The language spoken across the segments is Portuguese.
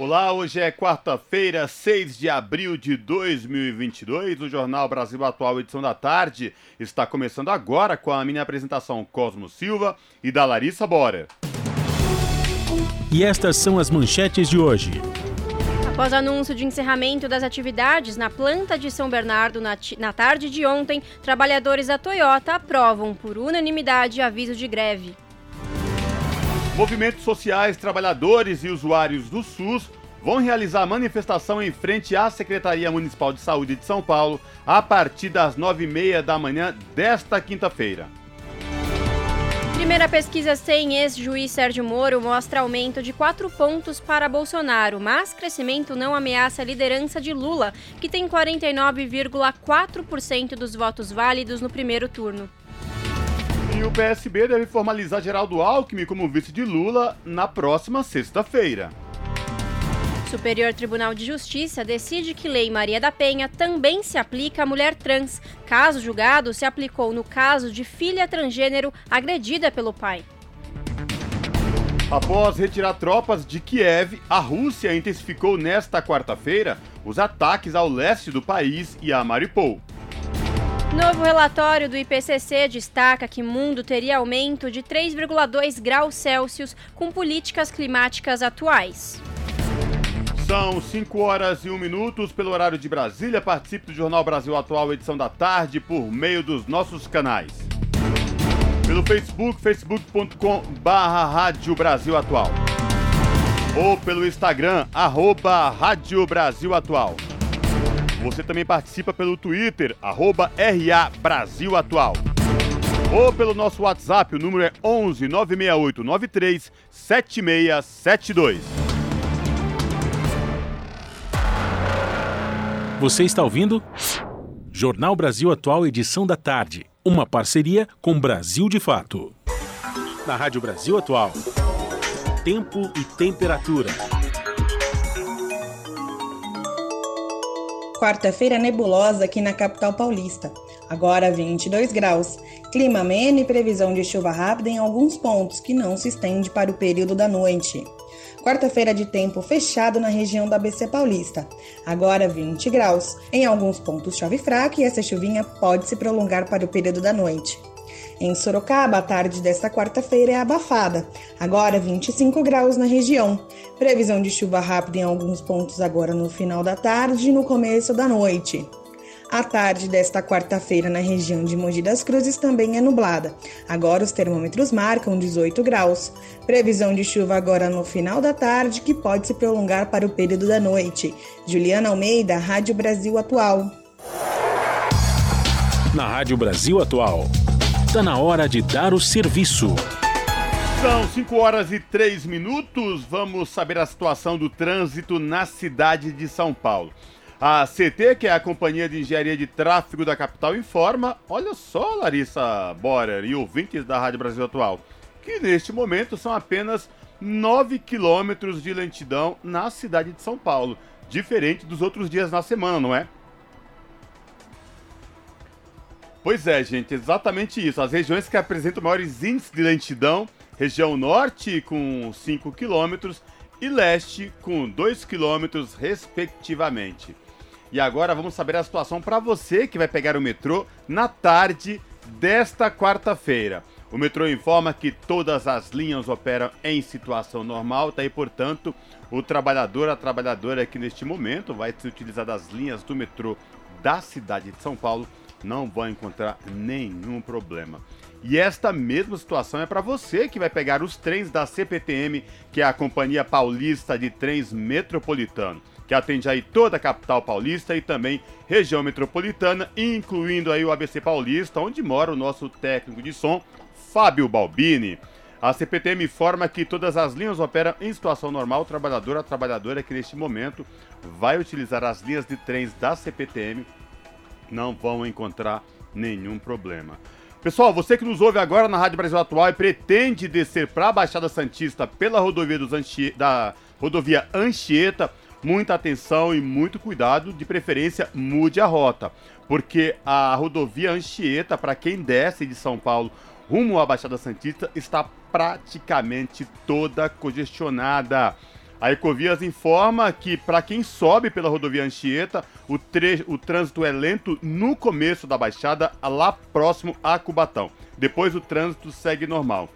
Olá, hoje é quarta-feira, 6 de abril de 2022. O Jornal Brasil Atual, edição da tarde, está começando agora com a minha apresentação Cosmo Silva e da Larissa Bora. E estas são as manchetes de hoje. Após anúncio de encerramento das atividades na planta de São Bernardo na, na tarde de ontem, trabalhadores da Toyota aprovam por unanimidade aviso de greve. Movimentos sociais, trabalhadores e usuários do SUS vão realizar manifestação em frente à Secretaria Municipal de Saúde de São Paulo a partir das nove e meia da manhã desta quinta-feira. Primeira pesquisa sem ex-juiz Sérgio Moro mostra aumento de 4 pontos para Bolsonaro, mas crescimento não ameaça a liderança de Lula, que tem 49,4% dos votos válidos no primeiro turno. E o PSB deve formalizar Geraldo Alckmin como vice de Lula na próxima sexta-feira. Superior Tribunal de Justiça decide que Lei Maria da Penha também se aplica à mulher trans. Caso julgado se aplicou no caso de filha transgênero agredida pelo pai. Após retirar tropas de Kiev, a Rússia intensificou nesta quarta-feira os ataques ao leste do país e a Mariupol. Novo relatório do IPCC destaca que o mundo teria aumento de 3,2 graus Celsius com políticas climáticas atuais. São 5 horas e 1 minutos pelo horário de Brasília. Participe do Jornal Brasil Atual, edição da tarde, por meio dos nossos canais. Pelo Facebook, facebook.com barra Rádio Brasil Atual. Ou pelo Instagram, arroba Rádio Brasil Atual. Você também participa pelo Twitter, arroba RA Brasil Atual. Ou pelo nosso WhatsApp, o número é 11 968 93 7672. Você está ouvindo? Jornal Brasil Atual, edição da tarde. Uma parceria com Brasil de Fato. Na Rádio Brasil Atual. Tempo e temperatura. Quarta-feira nebulosa aqui na capital paulista. Agora 22 graus. Clima ameno e previsão de chuva rápida em alguns pontos, que não se estende para o período da noite. Quarta-feira de tempo fechado na região da ABC Paulista. Agora 20 graus. Em alguns pontos chove fraco e essa chuvinha pode se prolongar para o período da noite. Em Sorocaba, a tarde desta quarta-feira é abafada, agora 25 graus na região. Previsão de chuva rápida em alguns pontos agora no final da tarde e no começo da noite. A tarde desta quarta-feira na região de Mogi das Cruzes também é nublada. Agora os termômetros marcam 18 graus. Previsão de chuva agora no final da tarde, que pode se prolongar para o período da noite. Juliana Almeida, Rádio Brasil Atual. Na Rádio Brasil Atual. Está na hora de dar o serviço. São 5 horas e 3 minutos. Vamos saber a situação do trânsito na cidade de São Paulo. A CT, que é a Companhia de Engenharia de Tráfego da capital, informa: olha só, Larissa Borer e ouvintes da Rádio Brasil Atual, que neste momento são apenas 9 quilômetros de lentidão na cidade de São Paulo. Diferente dos outros dias na semana, não é? Pois é, gente, exatamente isso. As regiões que apresentam maiores índices de lentidão, região norte com 5 km e leste com 2 km, respectivamente. E agora vamos saber a situação para você que vai pegar o metrô na tarde desta quarta-feira. O metrô informa que todas as linhas operam em situação normal, tá? E, portanto, o trabalhador, a trabalhadora que neste momento vai se utilizar das linhas do metrô da cidade de São Paulo não vão encontrar nenhum problema. E esta mesma situação é para você que vai pegar os trens da CPTM, que é a Companhia Paulista de Trens Metropolitano, que atende aí toda a capital paulista e também região metropolitana, incluindo aí o ABC Paulista, onde mora o nosso técnico de som, Fábio Balbini. A CPTM informa que todas as linhas operam em situação normal. O trabalhador, a trabalhadora que neste momento vai utilizar as linhas de trens da CPTM não vão encontrar nenhum problema. Pessoal, você que nos ouve agora na Rádio Brasil Atual e pretende descer para a Baixada Santista pela rodovia dos Anchi... da rodovia Anchieta, muita atenção e muito cuidado, de preferência mude a rota, porque a rodovia Anchieta, para quem desce de São Paulo rumo à Baixada Santista, está praticamente toda congestionada. A Ecovias informa que para quem sobe pela rodovia Anchieta, o, o trânsito é lento no começo da baixada, lá próximo a Cubatão. Depois o trânsito segue normal.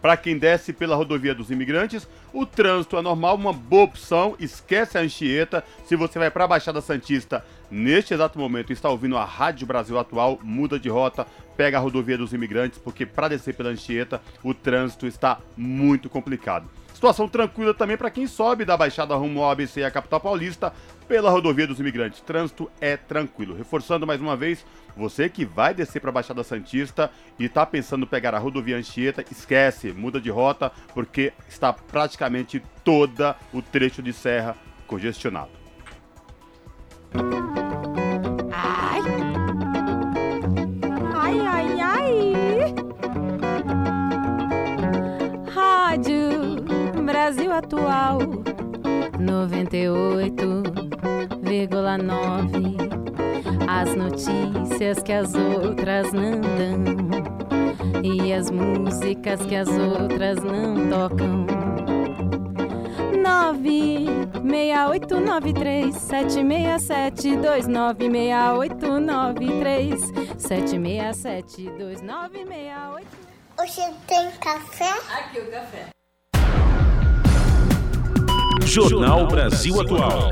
Para quem desce pela rodovia dos imigrantes, o trânsito é normal, uma boa opção. Esquece a Anchieta. Se você vai para a Baixada Santista neste exato momento está ouvindo a Rádio Brasil Atual, muda de rota, pega a rodovia dos imigrantes, porque para descer pela Anchieta o trânsito está muito complicado. Situação tranquila também para quem sobe da Baixada rumo ao ABC e a capital paulista pela rodovia dos imigrantes. Trânsito é tranquilo. Reforçando mais uma vez, você que vai descer para a Baixada Santista e está pensando pegar a rodovia Anchieta, esquece, muda de rota, porque está praticamente toda o trecho de serra congestionado. Ai! Ai, ai, ai! Rádio Brasil Atual 98,9 As notícias que as outras não dão E as músicas que as outras não tocam 96893 767 296893 767 2968 Você tem café? Aqui o café. Jornal Brasil Atual.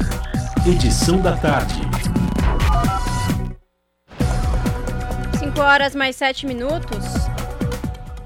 Edição da tarde. 5 horas mais 7 minutos.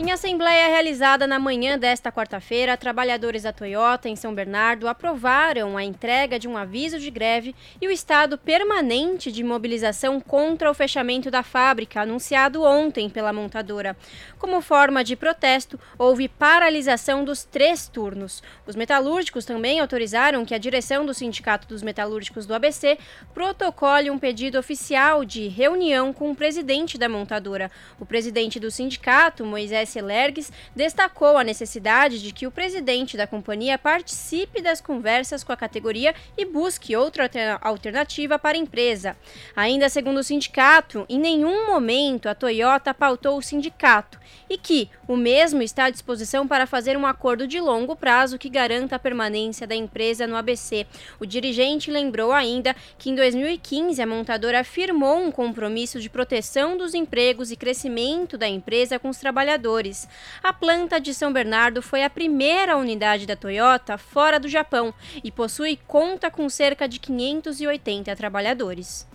Em assembleia realizada na manhã desta quarta-feira, trabalhadores da Toyota em São Bernardo aprovaram a entrega de um aviso de greve e o estado permanente de mobilização contra o fechamento da fábrica, anunciado ontem pela montadora. Como forma de protesto, houve paralisação dos três turnos. Os metalúrgicos também autorizaram que a direção do Sindicato dos Metalúrgicos do ABC protocole um pedido oficial de reunião com o presidente da montadora. O presidente do sindicato, Moisés Lergues, destacou a necessidade de que o presidente da companhia participe das conversas com a categoria e busque outra alternativa para a empresa. Ainda segundo o sindicato, em nenhum momento a Toyota pautou o sindicato e que o mesmo está à disposição para fazer um acordo de longo prazo que garanta a permanência da empresa no ABC. O dirigente lembrou ainda que em 2015 a montadora firmou um compromisso de proteção dos empregos e crescimento da empresa com os trabalhadores. A planta de São Bernardo foi a primeira unidade da Toyota fora do Japão e possui conta com cerca de 580 trabalhadores.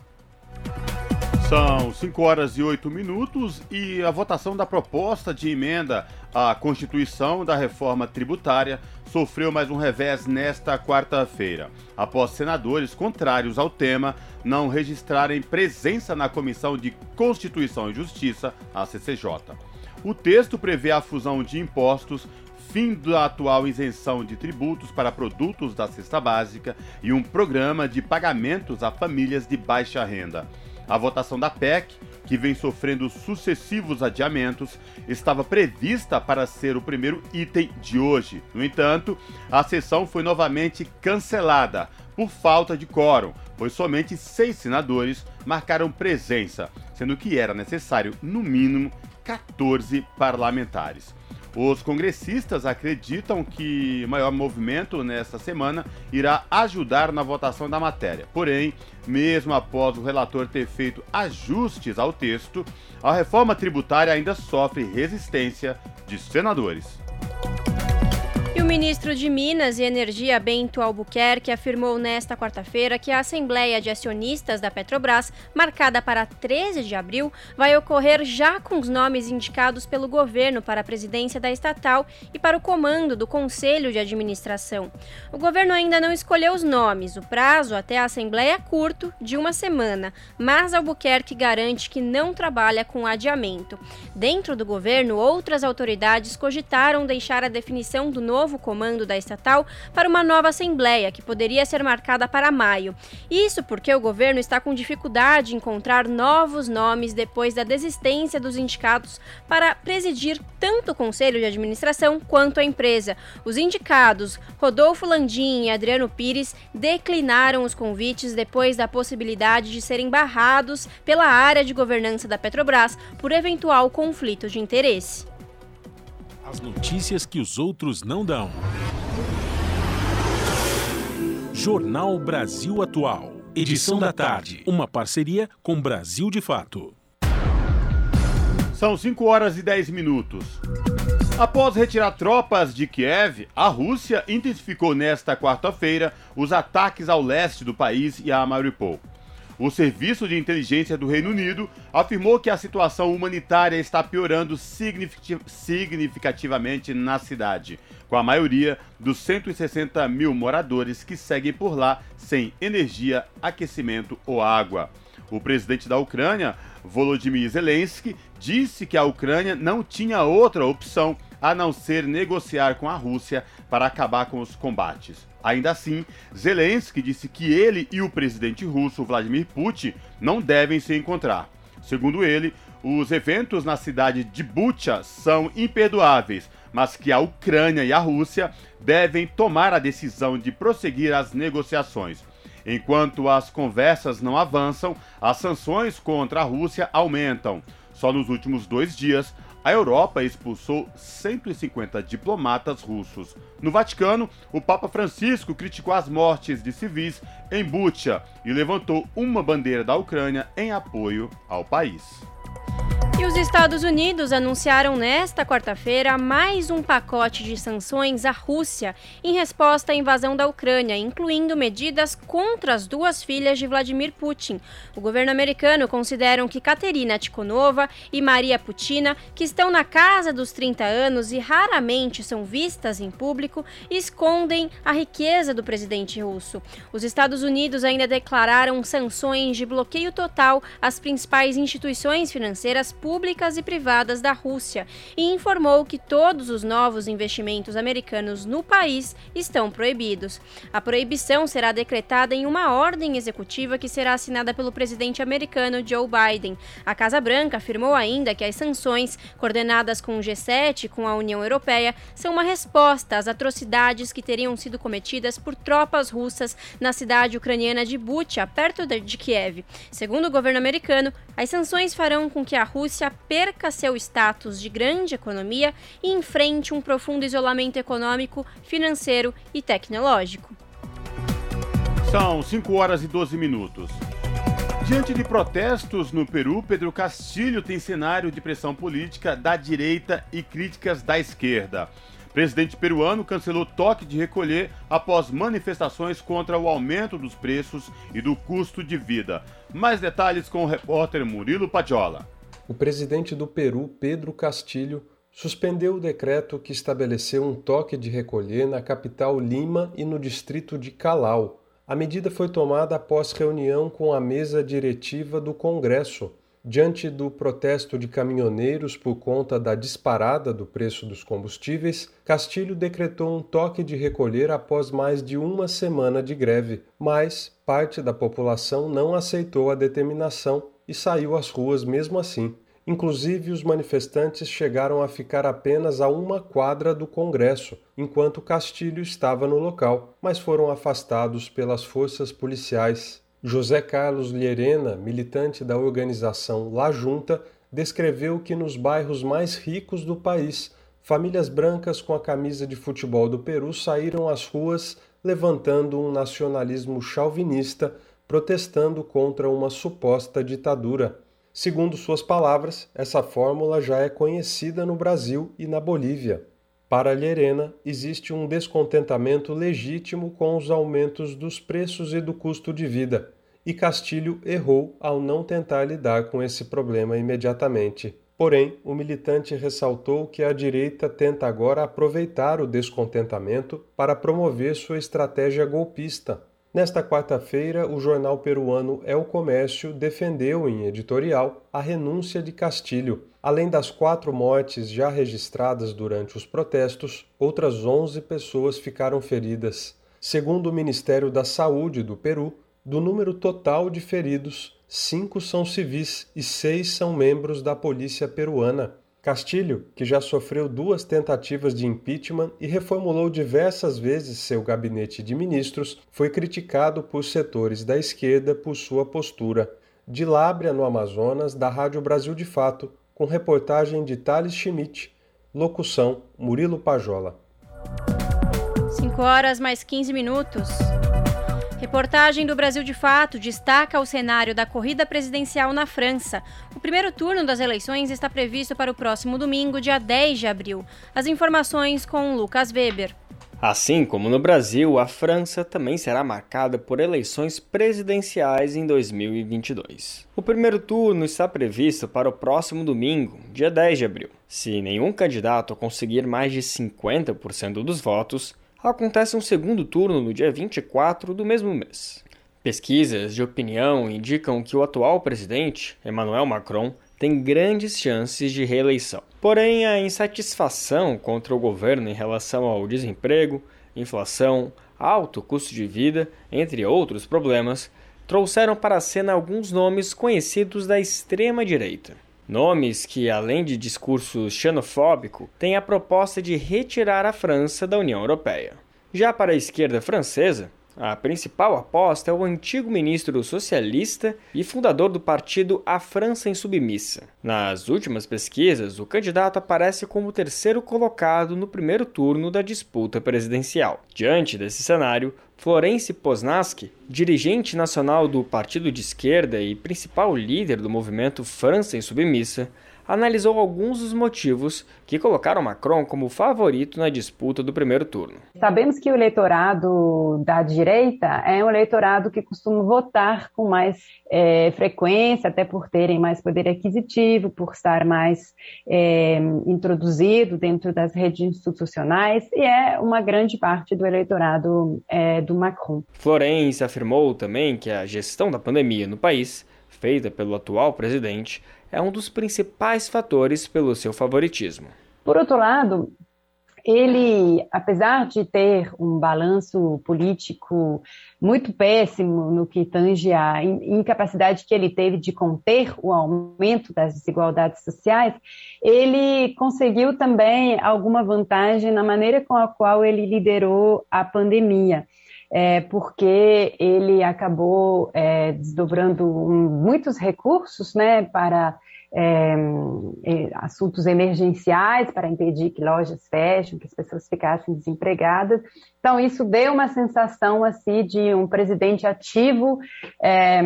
São 5 horas e 8 minutos e a votação da proposta de emenda à Constituição da reforma tributária sofreu mais um revés nesta quarta-feira, após senadores contrários ao tema não registrarem presença na Comissão de Constituição e Justiça, a CCJ. O texto prevê a fusão de impostos fim da atual isenção de tributos para produtos da cesta básica e um programa de pagamentos a famílias de baixa renda. A votação da PEC, que vem sofrendo sucessivos adiamentos, estava prevista para ser o primeiro item de hoje. No entanto, a sessão foi novamente cancelada por falta de quórum, pois somente seis senadores marcaram presença, sendo que era necessário, no mínimo, 14 parlamentares. Os congressistas acreditam que maior movimento nesta semana irá ajudar na votação da matéria. Porém, mesmo após o relator ter feito ajustes ao texto, a reforma tributária ainda sofre resistência de senadores. E o ministro de Minas e Energia, Bento Albuquerque, afirmou nesta quarta-feira que a Assembleia de Acionistas da Petrobras, marcada para 13 de abril, vai ocorrer já com os nomes indicados pelo governo para a presidência da estatal e para o comando do Conselho de Administração. O governo ainda não escolheu os nomes, o prazo até a Assembleia é curto, de uma semana, mas Albuquerque garante que não trabalha com adiamento. Dentro do governo, outras autoridades cogitaram deixar a definição do novo novo comando da estatal para uma nova assembleia, que poderia ser marcada para maio. Isso porque o governo está com dificuldade em encontrar novos nomes depois da desistência dos indicados para presidir tanto o conselho de administração quanto a empresa. Os indicados, Rodolfo Landim e Adriano Pires, declinaram os convites depois da possibilidade de serem barrados pela área de governança da Petrobras por eventual conflito de interesse. As notícias que os outros não dão. Jornal Brasil Atual. Edição da tarde. Uma parceria com Brasil de Fato. São 5 horas e 10 minutos. Após retirar tropas de Kiev, a Rússia intensificou nesta quarta-feira os ataques ao leste do país e a Mariupol. O Serviço de Inteligência do Reino Unido afirmou que a situação humanitária está piorando significativamente na cidade, com a maioria dos 160 mil moradores que seguem por lá sem energia, aquecimento ou água. O presidente da Ucrânia, Volodymyr Zelensky, disse que a Ucrânia não tinha outra opção a não ser negociar com a Rússia para acabar com os combates. Ainda assim, Zelensky disse que ele e o presidente russo Vladimir Putin não devem se encontrar. Segundo ele, os eventos na cidade de Bucha são imperdoáveis, mas que a Ucrânia e a Rússia devem tomar a decisão de prosseguir as negociações. Enquanto as conversas não avançam, as sanções contra a Rússia aumentam. Só nos últimos dois dias, a Europa expulsou 150 diplomatas russos. No Vaticano, o Papa Francisco criticou as mortes de civis em Bucha e levantou uma bandeira da Ucrânia em apoio ao país. E os Estados Unidos anunciaram nesta quarta-feira mais um pacote de sanções à Rússia em resposta à invasão da Ucrânia, incluindo medidas contra as duas filhas de Vladimir Putin. O governo americano considera que Katerina Tikhonova e Maria Putina, que estão na casa dos 30 anos e raramente são vistas em público, escondem a riqueza do presidente russo. Os Estados Unidos ainda declararam sanções de bloqueio total às principais instituições financeiras públicas e privadas da Rússia e informou que todos os novos investimentos americanos no país estão proibidos. A proibição será decretada em uma ordem executiva que será assinada pelo presidente americano Joe Biden. A Casa Branca afirmou ainda que as sanções, coordenadas com o G7 e com a União Europeia, são uma resposta às atrocidades que teriam sido cometidas por tropas russas na cidade ucraniana de Bucha, perto de Kiev. Segundo o governo americano, as sanções farão com que a Rússia Rússia perca seu status de grande economia e enfrente um profundo isolamento econômico, financeiro e tecnológico. São 5 horas e 12 minutos. Diante de protestos no Peru, Pedro Castilho tem cenário de pressão política da direita e críticas da esquerda. Presidente peruano cancelou toque de recolher após manifestações contra o aumento dos preços e do custo de vida. Mais detalhes com o repórter Murilo Padiola o presidente do Peru, Pedro Castilho, suspendeu o decreto que estabeleceu um toque de recolher na capital Lima e no distrito de Calau. A medida foi tomada após reunião com a mesa diretiva do Congresso. Diante do protesto de caminhoneiros por conta da disparada do preço dos combustíveis, Castilho decretou um toque de recolher após mais de uma semana de greve, mas parte da população não aceitou a determinação e saiu às ruas mesmo assim. Inclusive, os manifestantes chegaram a ficar apenas a uma quadra do Congresso, enquanto Castilho estava no local, mas foram afastados pelas forças policiais. José Carlos Llerena, militante da organização La Junta, descreveu que nos bairros mais ricos do país, famílias brancas com a camisa de futebol do Peru saíram às ruas levantando um nacionalismo chauvinista protestando contra uma suposta ditadura. Segundo suas palavras, essa fórmula já é conhecida no Brasil e na Bolívia. Para Llerena, existe um descontentamento legítimo com os aumentos dos preços e do custo de vida, e Castilho errou ao não tentar lidar com esse problema imediatamente. Porém, o militante ressaltou que a direita tenta agora aproveitar o descontentamento para promover sua estratégia golpista. Nesta quarta-feira, o jornal peruano o Comércio defendeu em editorial a renúncia de Castilho, Além das quatro mortes já registradas durante os protestos, outras 11 pessoas ficaram feridas. Segundo o Ministério da Saúde do Peru, do número total de feridos, cinco são civis e seis são membros da polícia peruana. Castilho, que já sofreu duas tentativas de impeachment e reformulou diversas vezes seu gabinete de ministros, foi criticado por setores da esquerda por sua postura. De Lábrea, no Amazonas, da Rádio Brasil de Fato, com reportagem de Thales Schmidt, locução Murilo Pajola. 5 horas mais 15 minutos. Reportagem do Brasil de Fato destaca o cenário da corrida presidencial na França. O primeiro turno das eleições está previsto para o próximo domingo, dia 10 de abril. As informações com Lucas Weber. Assim como no Brasil, a França também será marcada por eleições presidenciais em 2022. O primeiro turno está previsto para o próximo domingo, dia 10 de abril. Se nenhum candidato conseguir mais de 50% dos votos, acontece um segundo turno no dia 24 do mesmo mês. Pesquisas de opinião indicam que o atual presidente, Emmanuel Macron, tem grandes chances de reeleição. Porém, a insatisfação contra o governo em relação ao desemprego, inflação, alto custo de vida, entre outros problemas, trouxeram para a cena alguns nomes conhecidos da extrema-direita. Nomes que, além de discurso xenofóbico, têm a proposta de retirar a França da União Europeia. Já para a esquerda francesa, a principal aposta é o antigo ministro socialista e fundador do partido A França Insubmissa. Nas últimas pesquisas, o candidato aparece como o terceiro colocado no primeiro turno da disputa presidencial. Diante desse cenário, Florence Poznansky, dirigente nacional do partido de esquerda e principal líder do movimento França Insubmissa, analisou alguns dos motivos que colocaram Macron como favorito na disputa do primeiro turno. Sabemos que o eleitorado da direita é um eleitorado que costuma votar com mais é, frequência, até por terem mais poder aquisitivo, por estar mais é, introduzido dentro das redes institucionais, e é uma grande parte do eleitorado é, do Macron. Florence afirmou também que a gestão da pandemia no país, feita pelo atual presidente, é um dos principais fatores pelo seu favoritismo. Por outro lado, ele, apesar de ter um balanço político muito péssimo no que tange a incapacidade que ele teve de conter o aumento das desigualdades sociais, ele conseguiu também alguma vantagem na maneira com a qual ele liderou a pandemia. É, porque ele acabou é, desdobrando muitos recursos né, para é, é, assuntos emergenciais para impedir que lojas fechem, que as pessoas ficassem desempregadas. Então, isso deu uma sensação assim de um presidente ativo é,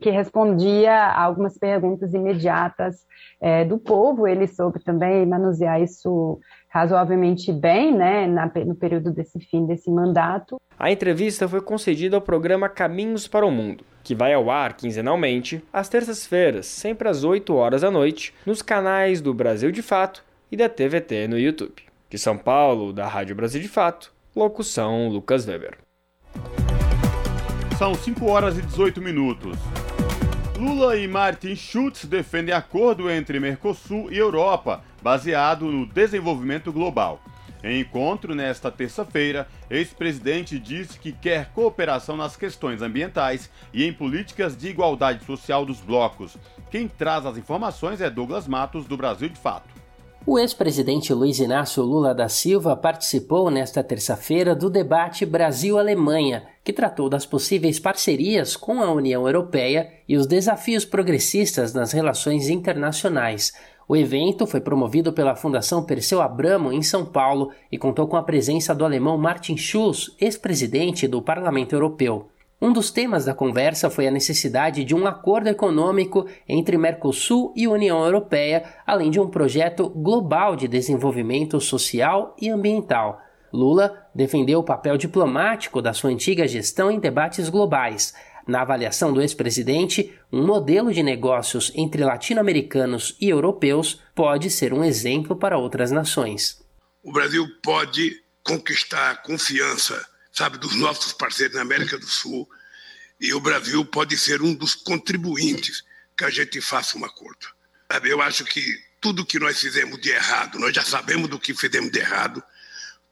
que respondia a algumas perguntas imediatas é, do povo. Ele soube também manusear isso razoavelmente bem, né, na, no período desse fim desse mandato. A entrevista foi concedida ao programa Caminhos para o Mundo, que vai ao ar quinzenalmente às terças-feiras, sempre às 8 horas da noite, nos canais do Brasil de Fato e da TVT no YouTube. De São Paulo, da Rádio Brasil de Fato, locução Lucas Weber. São 5 horas e 18 minutos. Lula e Martin Schulz defendem acordo entre Mercosul e Europa, baseado no desenvolvimento global. Em encontro nesta terça-feira, ex-presidente disse que quer cooperação nas questões ambientais e em políticas de igualdade social dos blocos. Quem traz as informações é Douglas Matos, do Brasil de Fato. O ex-presidente Luiz Inácio Lula da Silva participou nesta terça-feira do debate Brasil-Alemanha, que tratou das possíveis parcerias com a União Europeia e os desafios progressistas nas relações internacionais. O evento foi promovido pela Fundação Perseu Abramo em São Paulo e contou com a presença do alemão Martin Schulz, ex-presidente do Parlamento Europeu. Um dos temas da conversa foi a necessidade de um acordo econômico entre Mercosul e União Europeia, além de um projeto global de desenvolvimento social e ambiental. Lula defendeu o papel diplomático da sua antiga gestão em debates globais. Na avaliação do ex-presidente, um modelo de negócios entre latino-americanos e europeus pode ser um exemplo para outras nações. O Brasil pode conquistar a confiança sabe, dos nossos parceiros na América do Sul, e o Brasil pode ser um dos contribuintes que a gente faça um acordo. Sabe, eu acho que tudo que nós fizemos de errado, nós já sabemos do que fizemos de errado,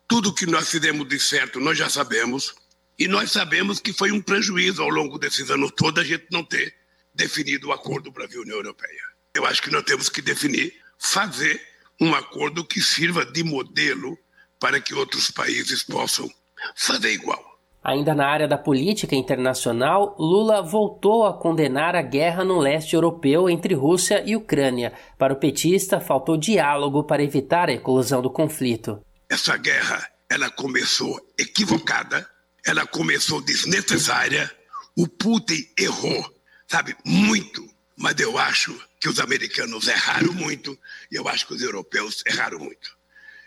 tudo que nós fizemos de certo, nós já sabemos, e nós sabemos que foi um prejuízo ao longo desses anos todos a gente não ter definido o acordo Brasil-União Europeia. Eu acho que nós temos que definir, fazer um acordo que sirva de modelo para que outros países possam fazer igual. Ainda na área da política internacional, Lula voltou a condenar a guerra no leste europeu entre Rússia e Ucrânia. Para o petista, faltou diálogo para evitar a eclosão do conflito. Essa guerra, ela começou equivocada, ela começou desnecessária. O Putin errou, sabe, muito. Mas eu acho que os americanos erraram muito e eu acho que os europeus erraram muito.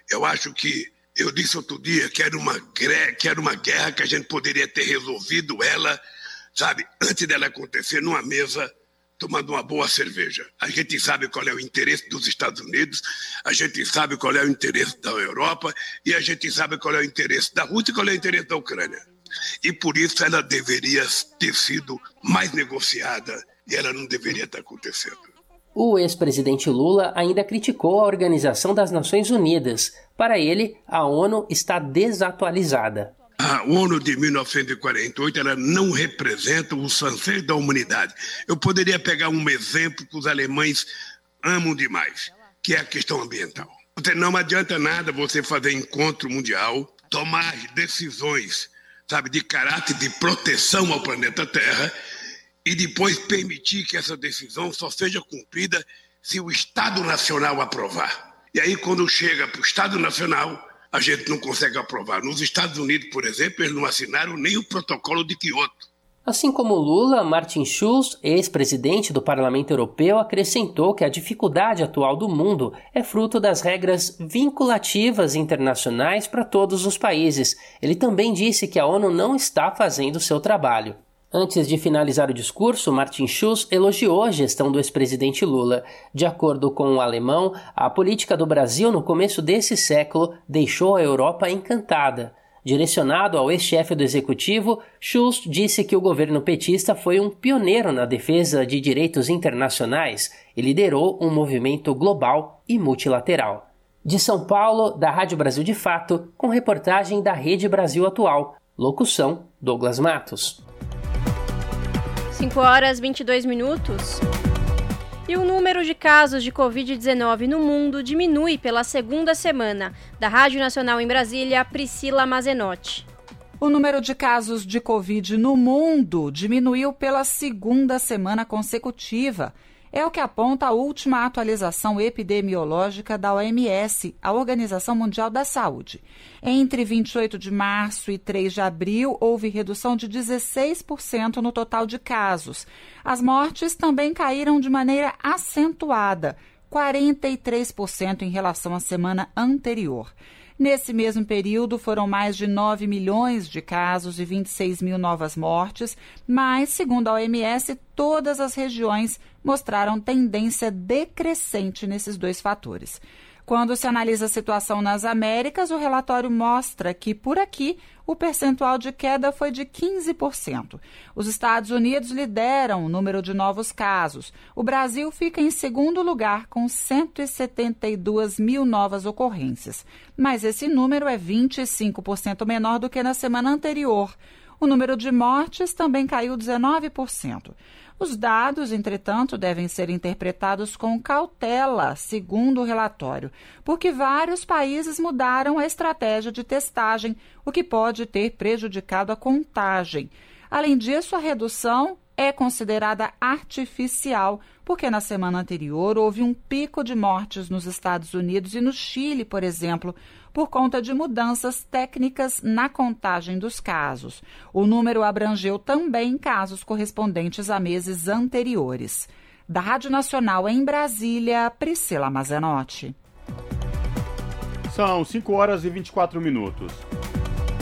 Eu acho que eu disse outro dia que era, uma, que era uma guerra que a gente poderia ter resolvido ela, sabe, antes dela acontecer, numa mesa, tomando uma boa cerveja. A gente sabe qual é o interesse dos Estados Unidos, a gente sabe qual é o interesse da Europa e a gente sabe qual é o interesse da Rússia e qual é o interesse da Ucrânia. E por isso ela deveria ter sido mais negociada e ela não deveria estar acontecendo. O ex-presidente Lula ainda criticou a Organização das Nações Unidas. Para ele, a ONU está desatualizada. A ONU de 1948 ela não representa os anseios da humanidade. Eu poderia pegar um exemplo que os alemães amam demais, que é a questão ambiental. Não adianta nada você fazer encontro mundial, tomar decisões, sabe, de caráter de proteção ao planeta Terra e depois permitir que essa decisão só seja cumprida se o Estado Nacional aprovar. E aí, quando chega para o Estado Nacional, a gente não consegue aprovar. Nos Estados Unidos, por exemplo, eles não assinaram nem o protocolo de Kyoto. Assim como Lula, Martin Schulz, ex-presidente do Parlamento Europeu, acrescentou que a dificuldade atual do mundo é fruto das regras vinculativas internacionais para todos os países. Ele também disse que a ONU não está fazendo seu trabalho. Antes de finalizar o discurso, Martin Schulz elogiou a gestão do ex-presidente Lula. De acordo com o alemão, a política do Brasil no começo desse século deixou a Europa encantada. Direcionado ao ex-chefe do executivo, Schulz disse que o governo petista foi um pioneiro na defesa de direitos internacionais e liderou um movimento global e multilateral. De São Paulo, da Rádio Brasil de Fato, com reportagem da Rede Brasil Atual. Locução: Douglas Matos. 5 horas 22 minutos. E o número de casos de Covid-19 no mundo diminui pela segunda semana. Da Rádio Nacional em Brasília, Priscila Mazenotti. O número de casos de Covid no mundo diminuiu pela segunda semana consecutiva. É o que aponta a última atualização epidemiológica da OMS, a Organização Mundial da Saúde. Entre 28 de março e 3 de abril, houve redução de 16% no total de casos. As mortes também caíram de maneira acentuada, 43% em relação à semana anterior. Nesse mesmo período, foram mais de 9 milhões de casos e 26 mil novas mortes, mas, segundo a OMS, todas as regiões mostraram tendência decrescente nesses dois fatores. Quando se analisa a situação nas Américas, o relatório mostra que, por aqui, o percentual de queda foi de 15%. Os Estados Unidos lideram o número de novos casos. O Brasil fica em segundo lugar, com 172 mil novas ocorrências. Mas esse número é 25% menor do que na semana anterior. O número de mortes também caiu 19%. Os dados, entretanto, devem ser interpretados com cautela, segundo o relatório, porque vários países mudaram a estratégia de testagem, o que pode ter prejudicado a contagem. Além disso, a redução é considerada artificial, porque na semana anterior houve um pico de mortes nos Estados Unidos e no Chile, por exemplo. Por conta de mudanças técnicas na contagem dos casos. O número abrangeu também casos correspondentes a meses anteriores. Da Rádio Nacional em Brasília, Priscila Mazenotti. São 5 horas e 24 minutos.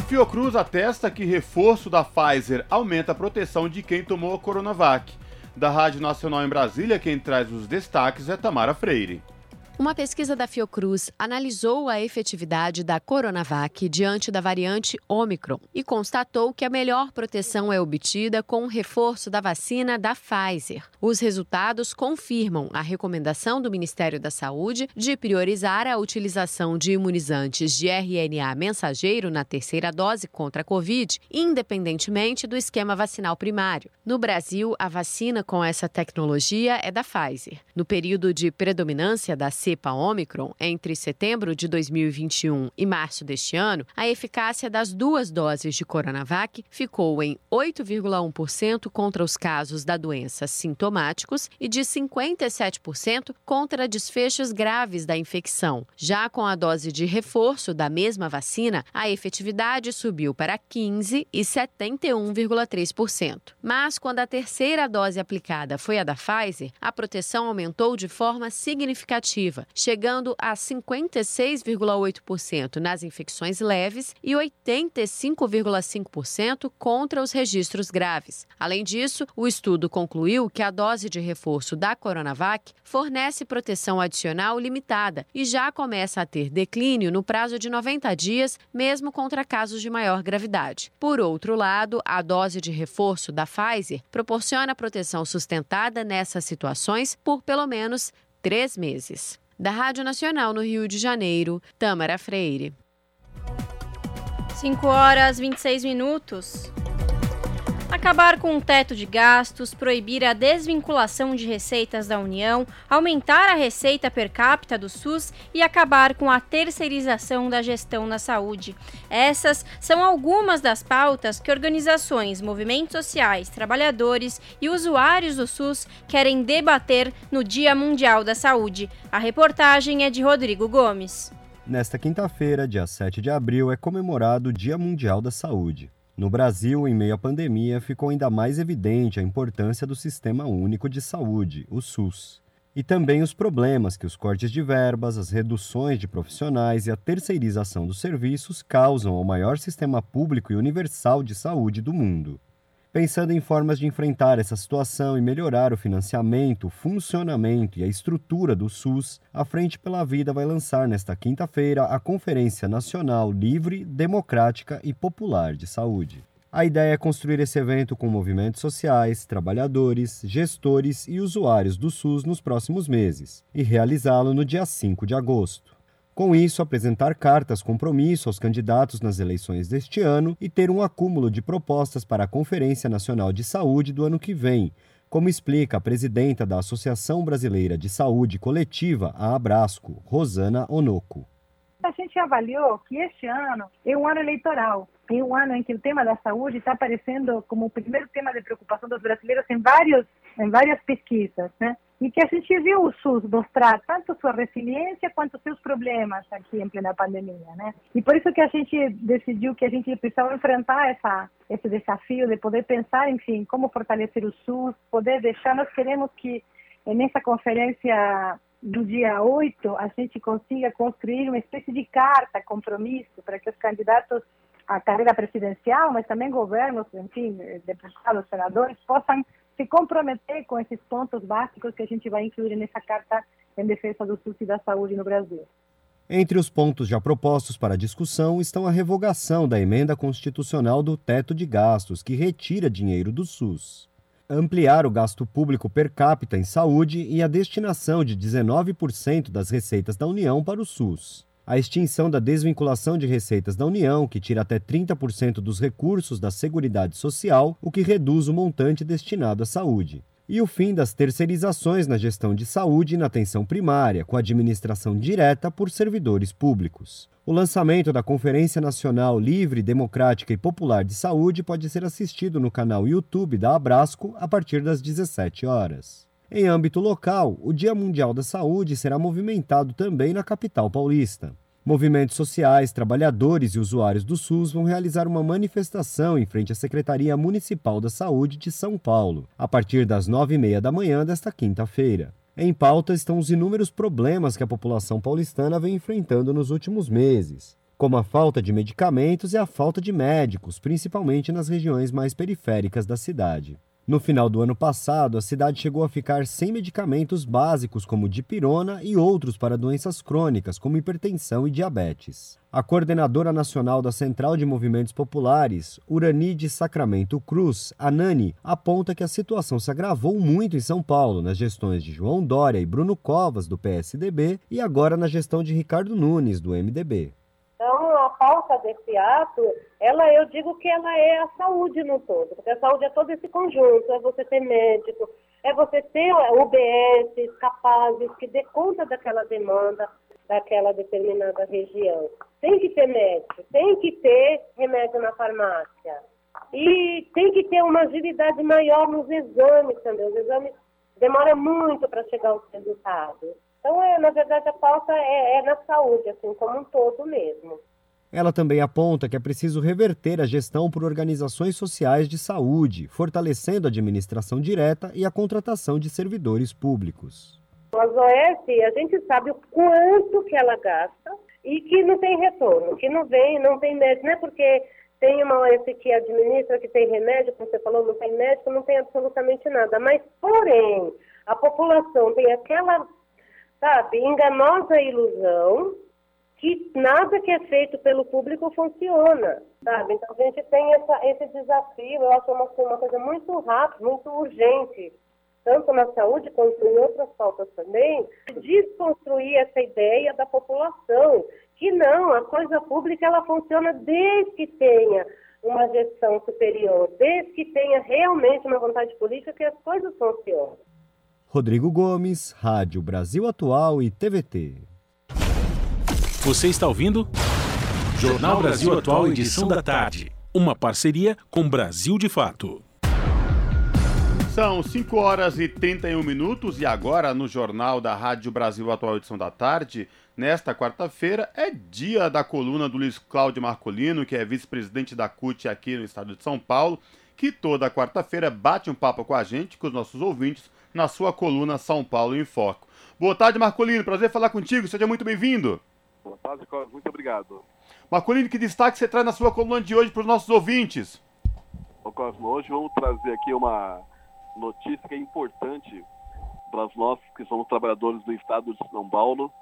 Fiocruz atesta que reforço da Pfizer aumenta a proteção de quem tomou a Coronavac. Da Rádio Nacional em Brasília, quem traz os destaques é Tamara Freire. Uma pesquisa da Fiocruz analisou a efetividade da Coronavac diante da variante Omicron e constatou que a melhor proteção é obtida com o reforço da vacina da Pfizer. Os resultados confirmam a recomendação do Ministério da Saúde de priorizar a utilização de imunizantes de RNA mensageiro na terceira dose contra a Covid, independentemente do esquema vacinal primário. No Brasil, a vacina com essa tecnologia é da Pfizer. No período de predominância da cepa Omicron, entre setembro de 2021 e março deste ano, a eficácia das duas doses de Coronavac ficou em 8,1% contra os casos da doença sintomáticos e de 57% contra desfechos graves da infecção. Já com a dose de reforço da mesma vacina, a efetividade subiu para 15% e 71,3%. Mas quando a terceira dose aplicada foi a da Pfizer, a proteção aumentou de forma significativa chegando a 56,8% nas infecções leves e 85,5% contra os registros graves. Além disso, o estudo concluiu que a dose de reforço da Coronavac fornece proteção adicional limitada e já começa a ter declínio no prazo de 90 dias, mesmo contra casos de maior gravidade. Por outro lado, a dose de reforço da Pfizer proporciona proteção sustentada nessas situações por pelo menos três meses. Da Rádio Nacional no Rio de Janeiro, Tâmara Freire. 5 horas 26 minutos. Acabar com o teto de gastos, proibir a desvinculação de receitas da União, aumentar a receita per capita do SUS e acabar com a terceirização da gestão na saúde. Essas são algumas das pautas que organizações, movimentos sociais, trabalhadores e usuários do SUS querem debater no Dia Mundial da Saúde. A reportagem é de Rodrigo Gomes. Nesta quinta-feira, dia 7 de abril, é comemorado o Dia Mundial da Saúde. No Brasil, em meio à pandemia, ficou ainda mais evidente a importância do Sistema Único de Saúde, o SUS, e também os problemas que os cortes de verbas, as reduções de profissionais e a terceirização dos serviços causam ao maior sistema público e universal de saúde do mundo. Pensando em formas de enfrentar essa situação e melhorar o financiamento, o funcionamento e a estrutura do SUS, a Frente pela Vida vai lançar nesta quinta-feira a Conferência Nacional Livre, Democrática e Popular de Saúde. A ideia é construir esse evento com movimentos sociais, trabalhadores, gestores e usuários do SUS nos próximos meses e realizá-lo no dia 5 de agosto. Com isso, apresentar cartas compromisso aos candidatos nas eleições deste ano e ter um acúmulo de propostas para a Conferência Nacional de Saúde do ano que vem, como explica a presidenta da Associação Brasileira de Saúde Coletiva, a Abrasco, Rosana Onoco. A gente avaliou que este ano é um ano eleitoral, é um ano em que o tema da saúde está aparecendo como o primeiro tema de preocupação dos brasileiros em, vários, em várias pesquisas, né? E que a gente viu o SUS mostrar tanto sua resiliência quanto seus problemas aqui em plena pandemia, né? E por isso que a gente decidiu que a gente precisava enfrentar essa esse desafio de poder pensar, enfim, como fortalecer o SUS, poder deixar, nós queremos que nessa conferência do dia 8 a gente consiga construir uma espécie de carta compromisso para que os candidatos à carreira presidencial, mas também governos, enfim, deputados, senadores, possam se comprometer com esses pontos básicos que a gente vai incluir nessa carta em defesa do SUS e da saúde no Brasil. Entre os pontos já propostos para discussão estão a revogação da emenda constitucional do teto de gastos, que retira dinheiro do SUS, ampliar o gasto público per capita em saúde e a destinação de 19% das receitas da União para o SUS a extinção da desvinculação de receitas da União, que tira até 30% dos recursos da Seguridade Social, o que reduz o montante destinado à saúde. E o fim das terceirizações na gestão de saúde e na atenção primária, com administração direta por servidores públicos. O lançamento da Conferência Nacional Livre, Democrática e Popular de Saúde pode ser assistido no canal YouTube da Abrasco a partir das 17 horas. Em âmbito local, o Dia Mundial da Saúde será movimentado também na capital paulista. Movimentos sociais, trabalhadores e usuários do SUS vão realizar uma manifestação em frente à Secretaria Municipal da Saúde de São Paulo, a partir das nove e meia da manhã desta quinta-feira. Em pauta estão os inúmeros problemas que a população paulistana vem enfrentando nos últimos meses, como a falta de medicamentos e a falta de médicos, principalmente nas regiões mais periféricas da cidade. No final do ano passado, a cidade chegou a ficar sem medicamentos básicos como dipirona e outros para doenças crônicas, como hipertensão e diabetes. A coordenadora nacional da Central de Movimentos Populares, Urani de Sacramento Cruz, Anani, aponta que a situação se agravou muito em São Paulo, nas gestões de João Dória e Bruno Covas, do PSDB, e agora na gestão de Ricardo Nunes, do MDB. Então, a pauta desse ato, ela, eu digo que ela é a saúde no todo, porque a saúde é todo esse conjunto, é você ter médico, é você ter UBS capazes que dê conta daquela demanda daquela determinada região. Tem que ter médico, tem que ter remédio na farmácia. E tem que ter uma agilidade maior nos exames também. Os exames demoram muito para chegar aos resultados. Então, é, na verdade, a pauta é, é na saúde, assim, como um todo mesmo. Ela também aponta que é preciso reverter a gestão por organizações sociais de saúde, fortalecendo a administração direta e a contratação de servidores públicos. As OS, a gente sabe o quanto que ela gasta e que não tem retorno, que não vem, não tem médico, não é porque tem uma OS que administra, que tem remédio, como você falou, não tem médico, não tem absolutamente nada. Mas, porém, a população tem aquela sabe, enganosa ilusão que nada que é feito pelo público funciona, sabe? Então a gente tem essa, esse desafio, eu acho uma, uma coisa muito rápida, muito urgente, tanto na saúde quanto em outras pautas também, desconstruir essa ideia da população, que não, a coisa pública ela funciona desde que tenha uma gestão superior, desde que tenha realmente uma vontade política que as coisas funcionem. Rodrigo Gomes, Rádio Brasil Atual e TVT. Você está ouvindo? Jornal Brasil Atual, edição da tarde. Uma parceria com Brasil de Fato. São 5 horas e 31 minutos e agora no Jornal da Rádio Brasil Atual, edição da tarde, nesta quarta-feira, é dia da coluna do Luiz Cláudio Marcolino, que é vice-presidente da CUT aqui no estado de São Paulo, que toda quarta-feira bate um papo com a gente, com os nossos ouvintes, na sua coluna São Paulo em Foco. Boa tarde, Marcolino. Prazer falar contigo. Seja muito bem-vindo. Boa tarde, Cosmo. Muito obrigado. Marcolino, que destaque você traz na sua coluna de hoje para os nossos ouvintes? Ô, Cosmo, hoje vamos trazer aqui uma notícia que é importante para nós que somos trabalhadores do estado de São Paulo,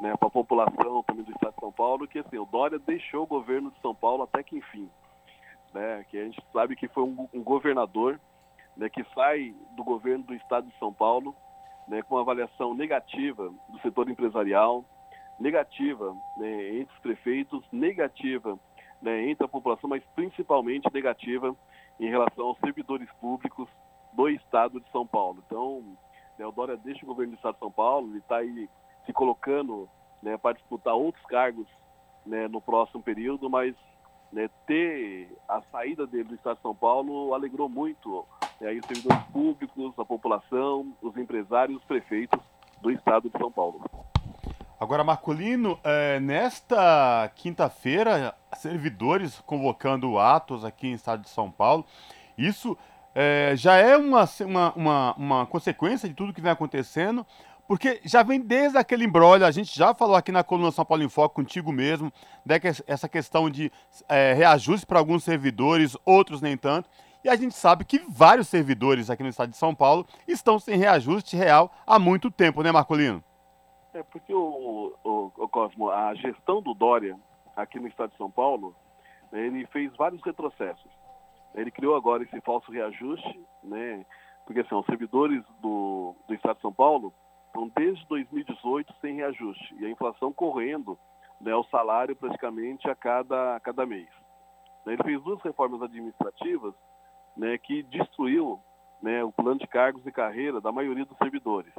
né, para a população também do estado de São Paulo, que assim, o Dória deixou o governo de São Paulo até que enfim. Né, que a gente sabe que foi um, um governador né, que sai do governo do estado de São Paulo né, com avaliação negativa do setor empresarial, negativa né, entre os prefeitos, negativa né, entre a população, mas principalmente negativa em relação aos servidores públicos do estado de São Paulo. Então, né, o Dória deixa o governo do estado de São Paulo, ele está aí se colocando né, para disputar outros cargos né, no próximo período, mas né, ter a saída dele do estado de São Paulo alegrou muito aí os servidores públicos, a população, os empresários, os prefeitos do estado de São Paulo. Agora, Marcolino, é, nesta quinta-feira, servidores convocando atos aqui em estado de São Paulo, isso é, já é uma, uma, uma, uma consequência de tudo que vem acontecendo, porque já vem desde aquele embrólio, a gente já falou aqui na coluna São Paulo em Foco contigo mesmo, né, que essa questão de é, reajuste para alguns servidores, outros nem tanto. E a gente sabe que vários servidores aqui no estado de São Paulo estão sem reajuste real há muito tempo, né, Marcolino? É porque o, o, o Cosmo, a gestão do Dória aqui no estado de São Paulo, ele fez vários retrocessos. Ele criou agora esse falso reajuste, né? Porque assim, os servidores do, do estado de São Paulo estão desde 2018 sem reajuste e a inflação correndo né, o salário praticamente a cada, a cada mês. Ele fez duas reformas administrativas né, que destruiu né, o plano de cargos e carreira da maioria dos servidores.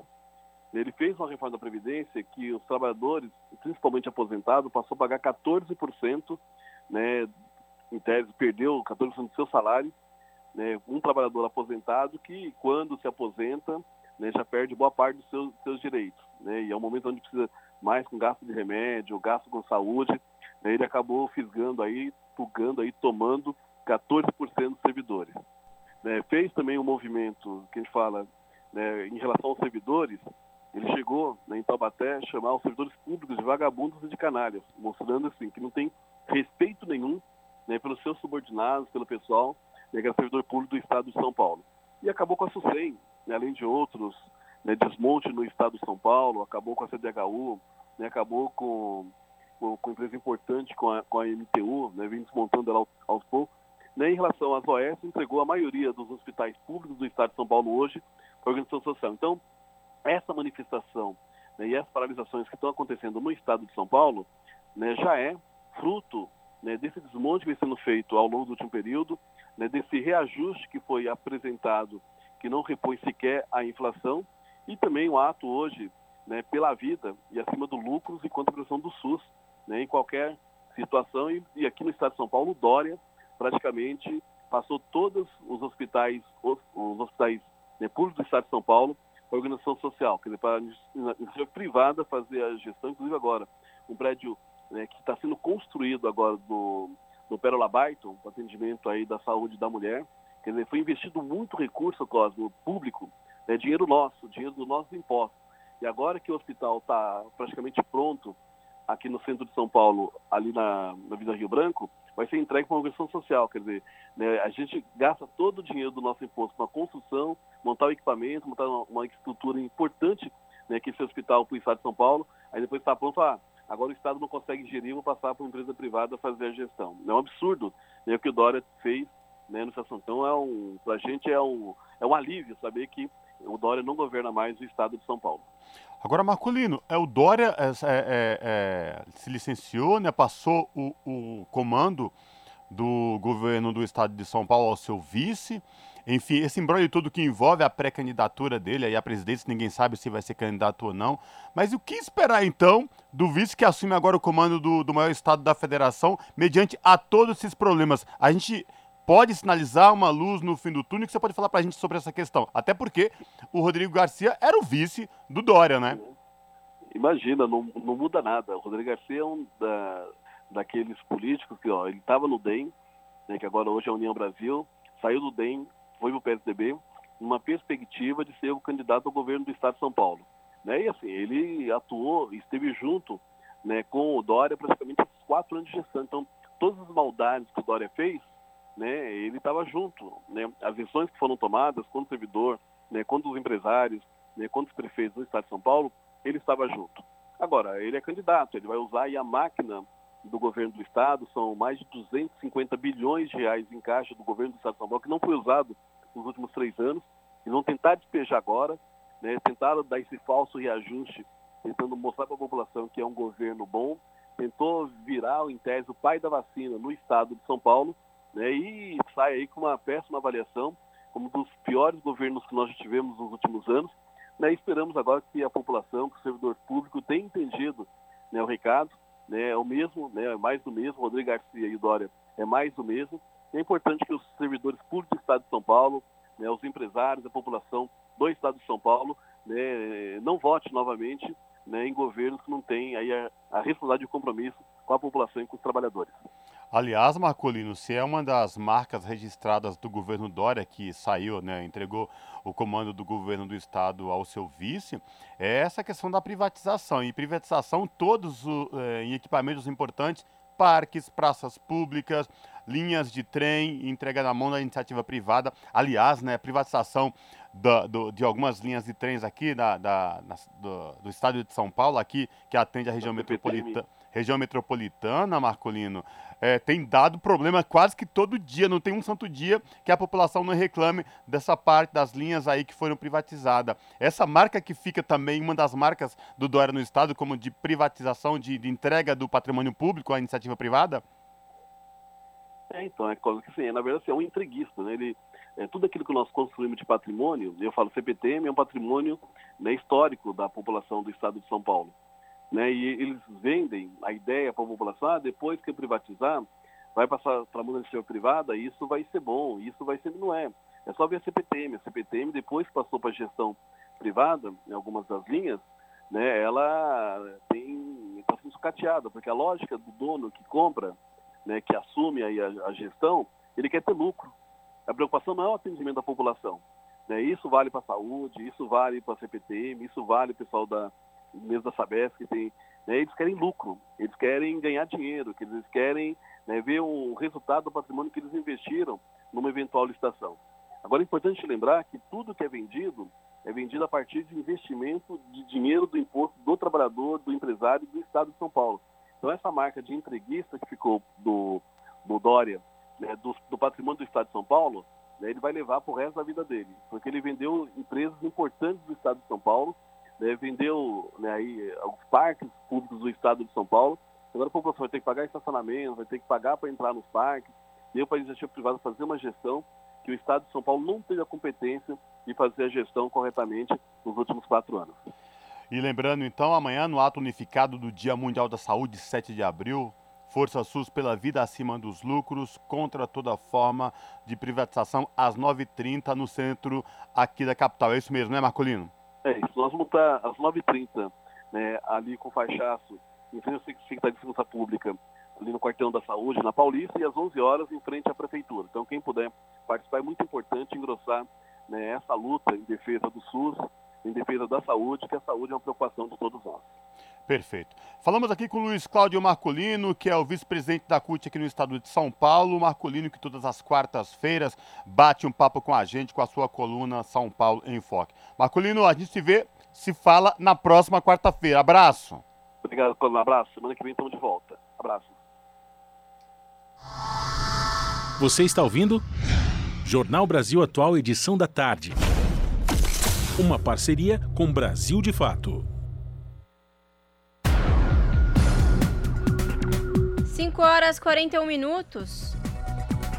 Ele fez uma reforma da Previdência que os trabalhadores, principalmente aposentados, passou a pagar 14%, né, em tese, perdeu 14% do seu salário. Né, um trabalhador aposentado que, quando se aposenta, né, já perde boa parte dos seus, seus direitos. Né, e é um momento onde precisa mais com gasto de remédio, gasto com saúde, né, ele acabou fisgando aí, pugando aí, tomando 14% dos servidores. Né, fez também um movimento que a gente fala né, em relação aos servidores, ele chegou né, em Taubaté a chamar os servidores públicos de vagabundos e de canalhas, mostrando assim que não tem respeito nenhum né, pelos seus subordinados, pelo pessoal, né, que é servidor público do Estado de São Paulo. E acabou com a SUSEM, né, além de outros, né, desmonte no Estado de São Paulo, acabou com a CDHU, né, acabou com, com, com empresa importante, com a, com a MTU, né, vem desmontando ela aos, aos poucos. Né, em relação às OS, entregou a maioria dos hospitais públicos do Estado de São Paulo hoje para a organização social. Então, essa manifestação né, e as paralisações que estão acontecendo no Estado de São Paulo né, já é fruto né, desse desmonte que vem sendo feito ao longo do último período, né, desse reajuste que foi apresentado, que não repõe sequer a inflação, e também o ato hoje né, pela vida e acima do lucros e contra a pressão do SUS, em qualquer situação. E, e, aqui no estado de São Paulo, Dória praticamente passou todos os hospitais, os, os hospitais né, públicos do estado de São Paulo para a organização social, quer dizer, para a iniciativa privada fazer a gestão, inclusive agora, um prédio né, que está sendo construído agora no, no Pérola Byton, para atendimento aí da saúde da mulher, quer dizer, foi investido muito recurso, Cosmo, público, né, dinheiro nosso, dinheiro dos nossos impostos. E agora que o hospital está praticamente pronto aqui no centro de São Paulo, ali na, na Vila Rio Branco, vai ser entregue para uma organização social. Quer dizer, né, a gente gasta todo o dinheiro do nosso imposto na construção, montar o equipamento, montar uma, uma estrutura importante, né, que esse hospital para o Estado de São Paulo, aí depois está pronto, ah, agora o Estado não consegue gerir, vou passar para uma empresa privada fazer a gestão. É um absurdo né, o que o Dória fez né, no Estação. Então, é um, para a gente é um, é um alívio saber que o Dória não governa mais o Estado de São Paulo. Agora, Marcolino, é, o Dória é, é, é, é, se licenciou, né, passou o, o, comando do governo do estado de São Paulo ao seu vice. Enfim, esse embrolho todo que envolve a pré-candidatura dele aí a presidência, ninguém sabe se vai ser candidato ou não. Mas o que esperar então do vice que assume agora o comando do, do maior estado da federação, mediante a todos esses problemas? A gente pode sinalizar uma luz no fim do túnel que você pode falar para a gente sobre essa questão. Até porque o Rodrigo Garcia era o vice do Dória, né? Imagina, não, não muda nada. O Rodrigo Garcia é um da, daqueles políticos que, ó, ele estava no DEM, né, que agora hoje é a União Brasil, saiu do DEM, foi para o PSDB, numa perspectiva de ser o candidato ao governo do Estado de São Paulo. Né? E assim, ele atuou, esteve junto né, com o Dória praticamente esses quatro anos de gestão. Então, todas as maldades que o Dória fez, né, ele estava junto. Né? As decisões que foram tomadas contra o servidor, né, contra os empresários, né, contra os prefeitos do Estado de São Paulo, ele estava junto. Agora, ele é candidato, ele vai usar a máquina do governo do Estado, são mais de 250 bilhões de reais em caixa do governo do Estado de São Paulo, que não foi usado nos últimos três anos, e vão tentar despejar agora, né, tentaram dar esse falso reajuste, tentando mostrar para a população que é um governo bom, tentou virar, em tese, o pai da vacina no Estado de São Paulo, né, e sai aí com uma péssima avaliação, como um dos piores governos que nós já tivemos nos últimos anos. Né, esperamos agora que a população, que o servidor público tenha entendido né, o recado, né, é o mesmo, né, é mais do mesmo, Rodrigo Garcia e Dória é mais do mesmo. É importante que os servidores públicos do Estado de São Paulo, né, os empresários, a população do Estado de São Paulo, né, não vote novamente né, em governos que não têm aí a, a responsabilidade e o compromisso com a população e com os trabalhadores. Aliás, Marcolino, se é uma das marcas registradas do governo Dória que saiu, né, entregou o comando do governo do estado ao seu vice, é essa questão da privatização. E privatização todos é, em equipamentos importantes, parques, praças públicas, linhas de trem, entrega na mão da iniciativa privada. Aliás, né, privatização do, do, de algumas linhas de trens aqui da, da, na, do, do estado de São Paulo, aqui que atende a região metropolitana região metropolitana, Marcolino, é, tem dado problema quase que todo dia, não tem um santo dia que a população não reclame dessa parte das linhas aí que foram privatizadas. Essa marca que fica também, uma das marcas do Dória no Estado, como de privatização, de, de entrega do patrimônio público à iniciativa privada? É, então, é coisa que sim, na verdade assim, é um entreguista, né? Ele, é, tudo aquilo que nós construímos de patrimônio, eu falo CPTM, é um patrimônio né, histórico da população do estado de São Paulo. Né? E eles vendem a ideia para a população, ah, depois que privatizar, vai passar para a iniciativa privada, isso vai ser bom, isso vai ser, não é. É só ver a CPTM. A CPTM, depois que passou para a gestão privada, em algumas das linhas, né, ela tem está sendo sucateada, porque a lógica do dono que compra, né, que assume aí a, a gestão, ele quer ter lucro. A preocupação não é o atendimento da população. Né? Isso vale para a saúde, isso vale para a CPTM, isso vale o pessoal da mesmo da Sabesp que tem. Né? Eles querem lucro, eles querem ganhar dinheiro, que eles querem né, ver o resultado do patrimônio que eles investiram numa eventual licitação. Agora é importante lembrar que tudo que é vendido é vendido a partir de investimento de dinheiro do imposto do trabalhador, do empresário do Estado de São Paulo. Então essa marca de entreguista que ficou do, do Dória, né, do, do, patrimônio do Estado de São Paulo, né, ele vai levar para o resto da vida dele, porque ele vendeu empresas importantes do Estado de São Paulo, né, vendeu né, aí, os parques públicos do Estado de São Paulo, agora a população vai ter que pagar estacionamento, vai ter que pagar para entrar nos parques, deu para a iniciativa privada fazer uma gestão que o Estado de São Paulo não teve a competência de fazer a gestão corretamente nos últimos quatro anos. E lembrando, então, amanhã, no ato unificado do Dia Mundial da Saúde, 7 de abril, Força SUS pela vida acima dos lucros, contra toda forma de privatização, às 9h30, no centro aqui da capital. É isso mesmo, né, Marcolino? É isso. Nós vamos estar às 9h30, né, ali com o fachaço, em frente à Secretaria de Segurança Pública, ali no quartel da saúde, na Paulista, e às 11 horas em frente à Prefeitura. Então, quem puder participar, é muito importante engrossar né, essa luta em defesa do SUS, em defesa da saúde, que a saúde é uma preocupação de todos nós. Perfeito. Falamos aqui com o Luiz Cláudio Marcolino, que é o vice-presidente da CUT aqui no estado de São Paulo. Marcolino, que todas as quartas-feiras bate um papo com a gente com a sua coluna São Paulo em Foque. Marcolino, a gente se vê, se fala na próxima quarta-feira. Abraço. Obrigado, um abraço. Semana que vem estamos de volta. Abraço. Você está ouvindo? Jornal Brasil Atual, edição da tarde. Uma parceria com Brasil de Fato. 5 horas 41 minutos.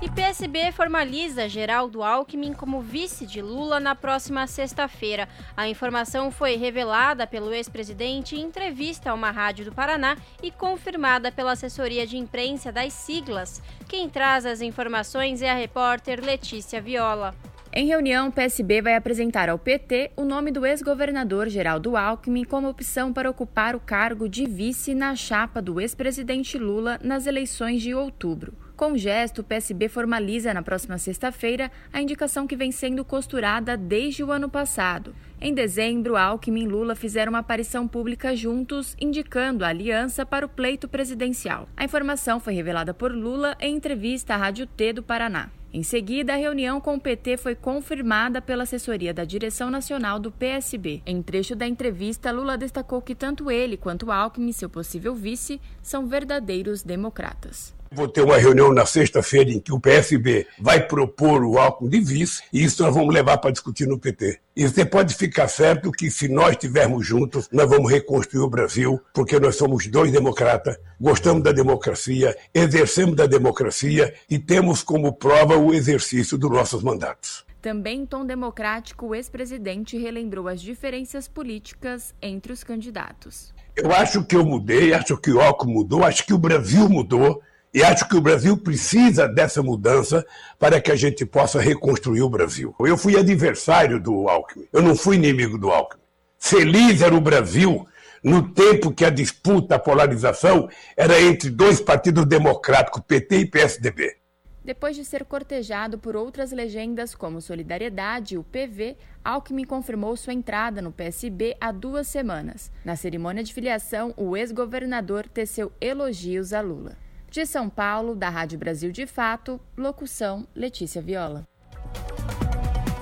E PSB formaliza Geraldo Alckmin como vice de Lula na próxima sexta-feira. A informação foi revelada pelo ex-presidente em entrevista a uma rádio do Paraná e confirmada pela assessoria de imprensa das siglas. Quem traz as informações é a repórter Letícia Viola. Em reunião, o PSB vai apresentar ao PT o nome do ex-governador Geraldo Alckmin como opção para ocupar o cargo de vice na chapa do ex-presidente Lula nas eleições de outubro. Com o gesto, o PSB formaliza na próxima sexta-feira a indicação que vem sendo costurada desde o ano passado. Em dezembro, Alckmin e Lula fizeram uma aparição pública juntos, indicando a aliança para o pleito presidencial. A informação foi revelada por Lula em entrevista à Rádio T do Paraná. Em seguida, a reunião com o PT foi confirmada pela assessoria da direção nacional do PSB. Em trecho da entrevista, Lula destacou que tanto ele quanto Alckmin, seu possível vice, são verdadeiros democratas. Vou ter uma reunião na sexta-feira em que o PSB vai propor o Alckmin de vice e isso nós vamos levar para discutir no PT. E você pode ficar certo que se nós estivermos juntos, nós vamos reconstruir o Brasil, porque nós somos dois democratas, gostamos da democracia, exercemos da democracia e temos como prova o exercício dos nossos mandatos. Também em tom democrático, o ex-presidente relembrou as diferenças políticas entre os candidatos. Eu acho que eu mudei, acho que o Alckmin mudou, acho que o Brasil mudou. E acho que o Brasil precisa dessa mudança para que a gente possa reconstruir o Brasil. Eu fui adversário do Alckmin, eu não fui inimigo do Alckmin. Feliz era o Brasil no tempo que a disputa, a polarização era entre dois partidos democráticos, PT e PSDB. Depois de ser cortejado por outras legendas como Solidariedade e o PV, Alckmin confirmou sua entrada no PSB há duas semanas. Na cerimônia de filiação, o ex-governador teceu elogios a Lula. De São Paulo, da Rádio Brasil de Fato, locução Letícia Viola.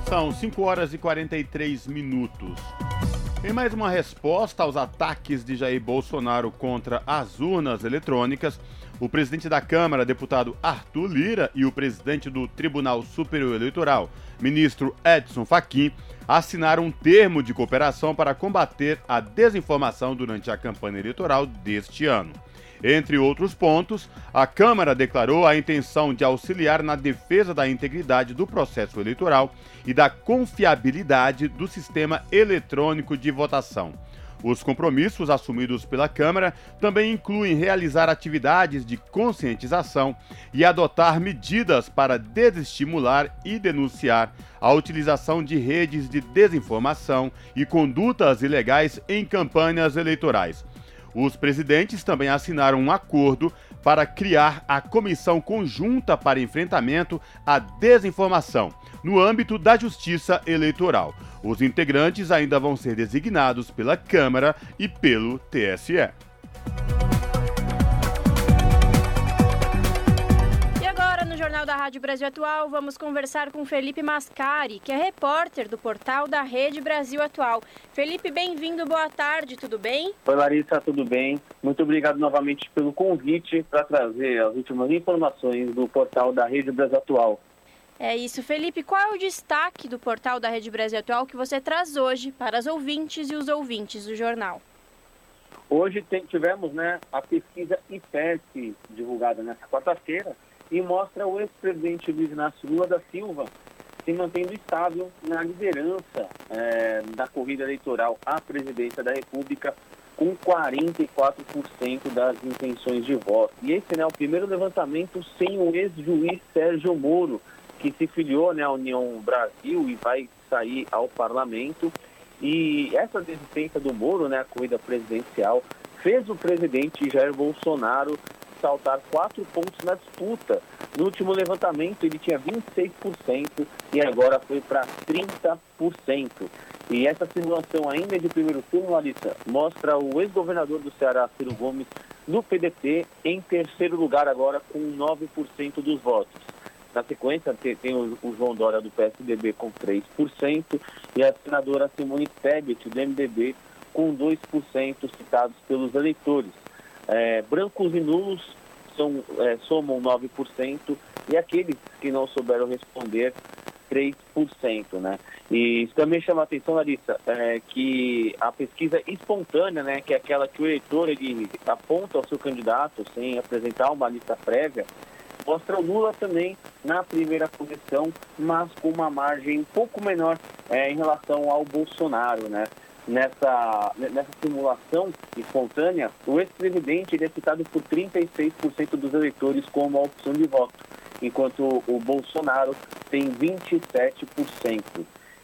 São 5 horas e 43 minutos. Em mais uma resposta aos ataques de Jair Bolsonaro contra as urnas eletrônicas, o presidente da Câmara, deputado Arthur Lira, e o presidente do Tribunal Superior Eleitoral, ministro Edson Fachin, assinaram um termo de cooperação para combater a desinformação durante a campanha eleitoral deste ano. Entre outros pontos, a Câmara declarou a intenção de auxiliar na defesa da integridade do processo eleitoral e da confiabilidade do sistema eletrônico de votação. Os compromissos assumidos pela Câmara também incluem realizar atividades de conscientização e adotar medidas para desestimular e denunciar a utilização de redes de desinformação e condutas ilegais em campanhas eleitorais. Os presidentes também assinaram um acordo para criar a Comissão Conjunta para Enfrentamento à Desinformação no âmbito da Justiça Eleitoral. Os integrantes ainda vão ser designados pela Câmara e pelo TSE. Jornal da Rádio Brasil Atual, vamos conversar com Felipe Mascari, que é repórter do portal da Rede Brasil Atual. Felipe, bem-vindo, boa tarde, tudo bem? Oi, Larissa, tudo bem? Muito obrigado novamente pelo convite para trazer as últimas informações do portal da Rede Brasil Atual. É isso, Felipe. Qual é o destaque do portal da Rede Brasil Atual que você traz hoje para as ouvintes e os ouvintes do jornal? Hoje tem, tivemos né, a pesquisa IPES divulgada nesta quarta-feira e mostra o ex-presidente Luiz Inácio Lula da Silva se mantendo estável na liderança é, da corrida eleitoral à presidência da República com 44% das intenções de voto. E esse é né, o primeiro levantamento sem o ex-juiz Sérgio Moro, que se filiou né, à União Brasil e vai sair ao parlamento. E essa desistência do Moro, né, a corrida presidencial, fez o presidente Jair Bolsonaro saltar quatro pontos na disputa. No último levantamento ele tinha 26% e agora foi para 30%. E essa simulação ainda de primeiro turno, Larissa, mostra o ex-governador do Ceará, Ciro Gomes, do PDT, em terceiro lugar agora com 9% dos votos. Na sequência, tem o João Dória do PSDB com 3% e a senadora Simone Tebet, do MDB, com 2% citados pelos eleitores. É, brancos e nulos são, é, somam 9% e aqueles que não souberam responder 3%, né? E também chama a atenção, Larissa, é, que a pesquisa espontânea, né, que é aquela que o eleitor ele aponta ao seu candidato sem apresentar uma lista prévia, mostra o Lula também na primeira posição, mas com uma margem um pouco menor é, em relação ao Bolsonaro, né? Nessa, nessa simulação espontânea, o ex-presidente é citado por 36% dos eleitores como a opção de voto, enquanto o Bolsonaro tem 27%.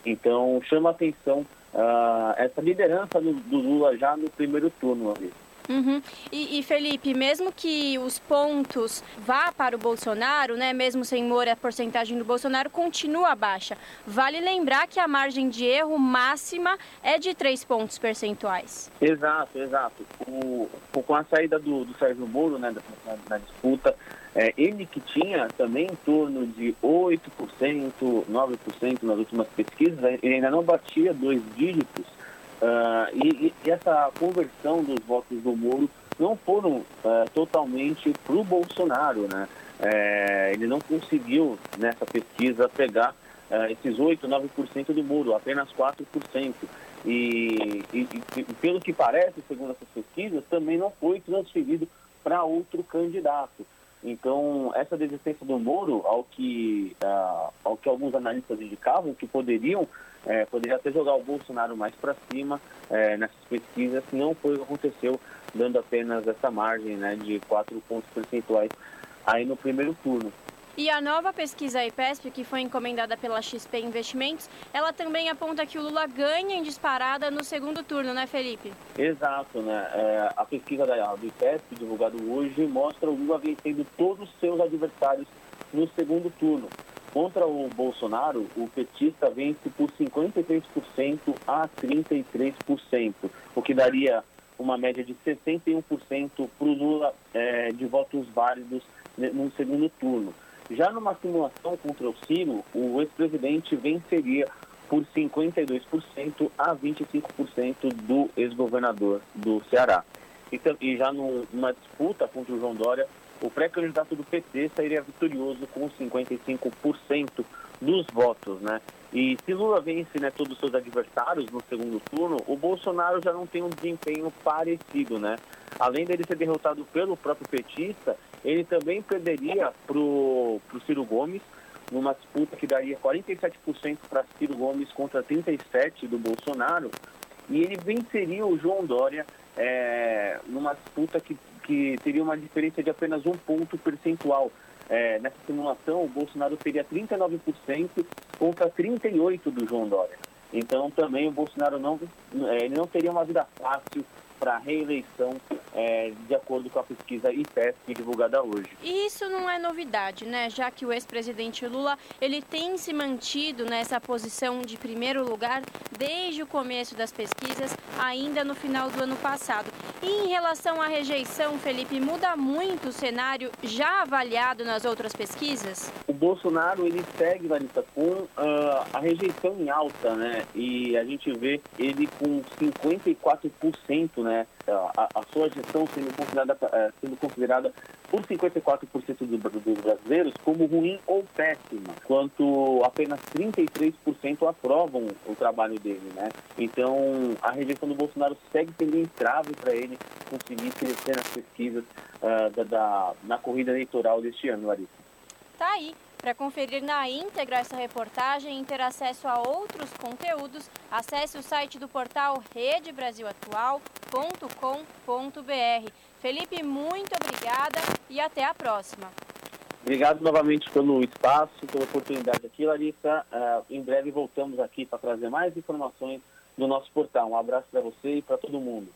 Então, chama atenção uh, essa liderança do, do, Lula já no primeiro turno. Ali. Uhum. E, e, Felipe, mesmo que os pontos vá para o Bolsonaro, né, mesmo sem Moro, a porcentagem do Bolsonaro continua baixa. Vale lembrar que a margem de erro máxima é de 3 pontos percentuais. Exato, exato. O, com a saída do, do Sérgio Moro né, na disputa, é, ele que tinha também em torno de 8%, 9% nas últimas pesquisas, ele ainda não batia dois dígitos Uh, e, e, essa conversão dos votos do Moro não foram uh, totalmente para o Bolsonaro, né? É, ele não conseguiu nessa pesquisa pegar uh, esses 8, 9% do Moro, apenas 4%. E, e, e, pelo que parece, segundo essas pesquisas, também não foi transferido para outro candidato. Então, essa desistência do Moro, ao que, ao que alguns analistas indicavam, que poderiam é, poderia até jogar o Bolsonaro mais para cima é, nessas pesquisas, não foi o que aconteceu, dando apenas essa margem né, de 4 pontos percentuais aí no primeiro turno. E a nova pesquisa IPESP, que foi encomendada pela XP Investimentos, ela também aponta que o Lula ganha em disparada no segundo turno, né, Felipe? Exato, né? É, a pesquisa da, do IPESP, divulgada hoje, mostra o Lula vencendo todos os seus adversários no segundo turno. Contra o Bolsonaro, o petista vence por 53% a 33%, o que daria uma média de 61% para o Lula é, de votos válidos no segundo turno. Já numa simulação contra o Ciro, o ex-presidente venceria por 52% a 25% do ex-governador do Ceará. Então, e já numa disputa contra o João Dória, o pré-candidato do PT sairia vitorioso com 55% dos votos, né? E se Lula vence né, todos os seus adversários no segundo turno, o Bolsonaro já não tem um desempenho parecido, né? Além dele ser derrotado pelo próprio petista, ele também perderia para o Ciro Gomes, numa disputa que daria 47% para Ciro Gomes contra 37% do Bolsonaro. e ele venceria o João Dória é, numa disputa que, que teria uma diferença de apenas um ponto percentual. É, nessa simulação, o Bolsonaro teria 39% contra 38% do João Dória. Então, também o Bolsonaro não, é, ele não teria uma vida fácil para a reeleição, é, de acordo com a pesquisa IPESP divulgada hoje. E isso não é novidade, né? Já que o ex-presidente Lula ele tem se mantido nessa posição de primeiro lugar desde o começo das pesquisas, ainda no final do ano passado. E em relação à rejeição, Felipe, muda muito o cenário já avaliado nas outras pesquisas? O Bolsonaro ele segue, Larissa, com uh, a rejeição em alta, né? E a gente vê ele com 54%, né? Né, a, a sua gestão sendo considerada, é, sendo considerada por 54% dos, brasileiros como ruim ou péssima, enquanto apenas 33% aprovam o trabalho dele, né? Então, a rejeição do Bolsonaro segue sendo entrave para ele conseguir crescer nas pesquisas uh, da, da, na corrida eleitoral deste ano, Larissa. Tá aí. Para conferir na íntegra essa reportagem e ter acesso a outros conteúdos, acesse o site do portal redebrasilatual.com.br. Felipe, muito obrigada e até a próxima. Obrigado novamente pelo espaço, pela oportunidade aqui, Larissa. Uh, em breve voltamos aqui para trazer mais informações do nosso portal. Um abraço para você e para todo mundo.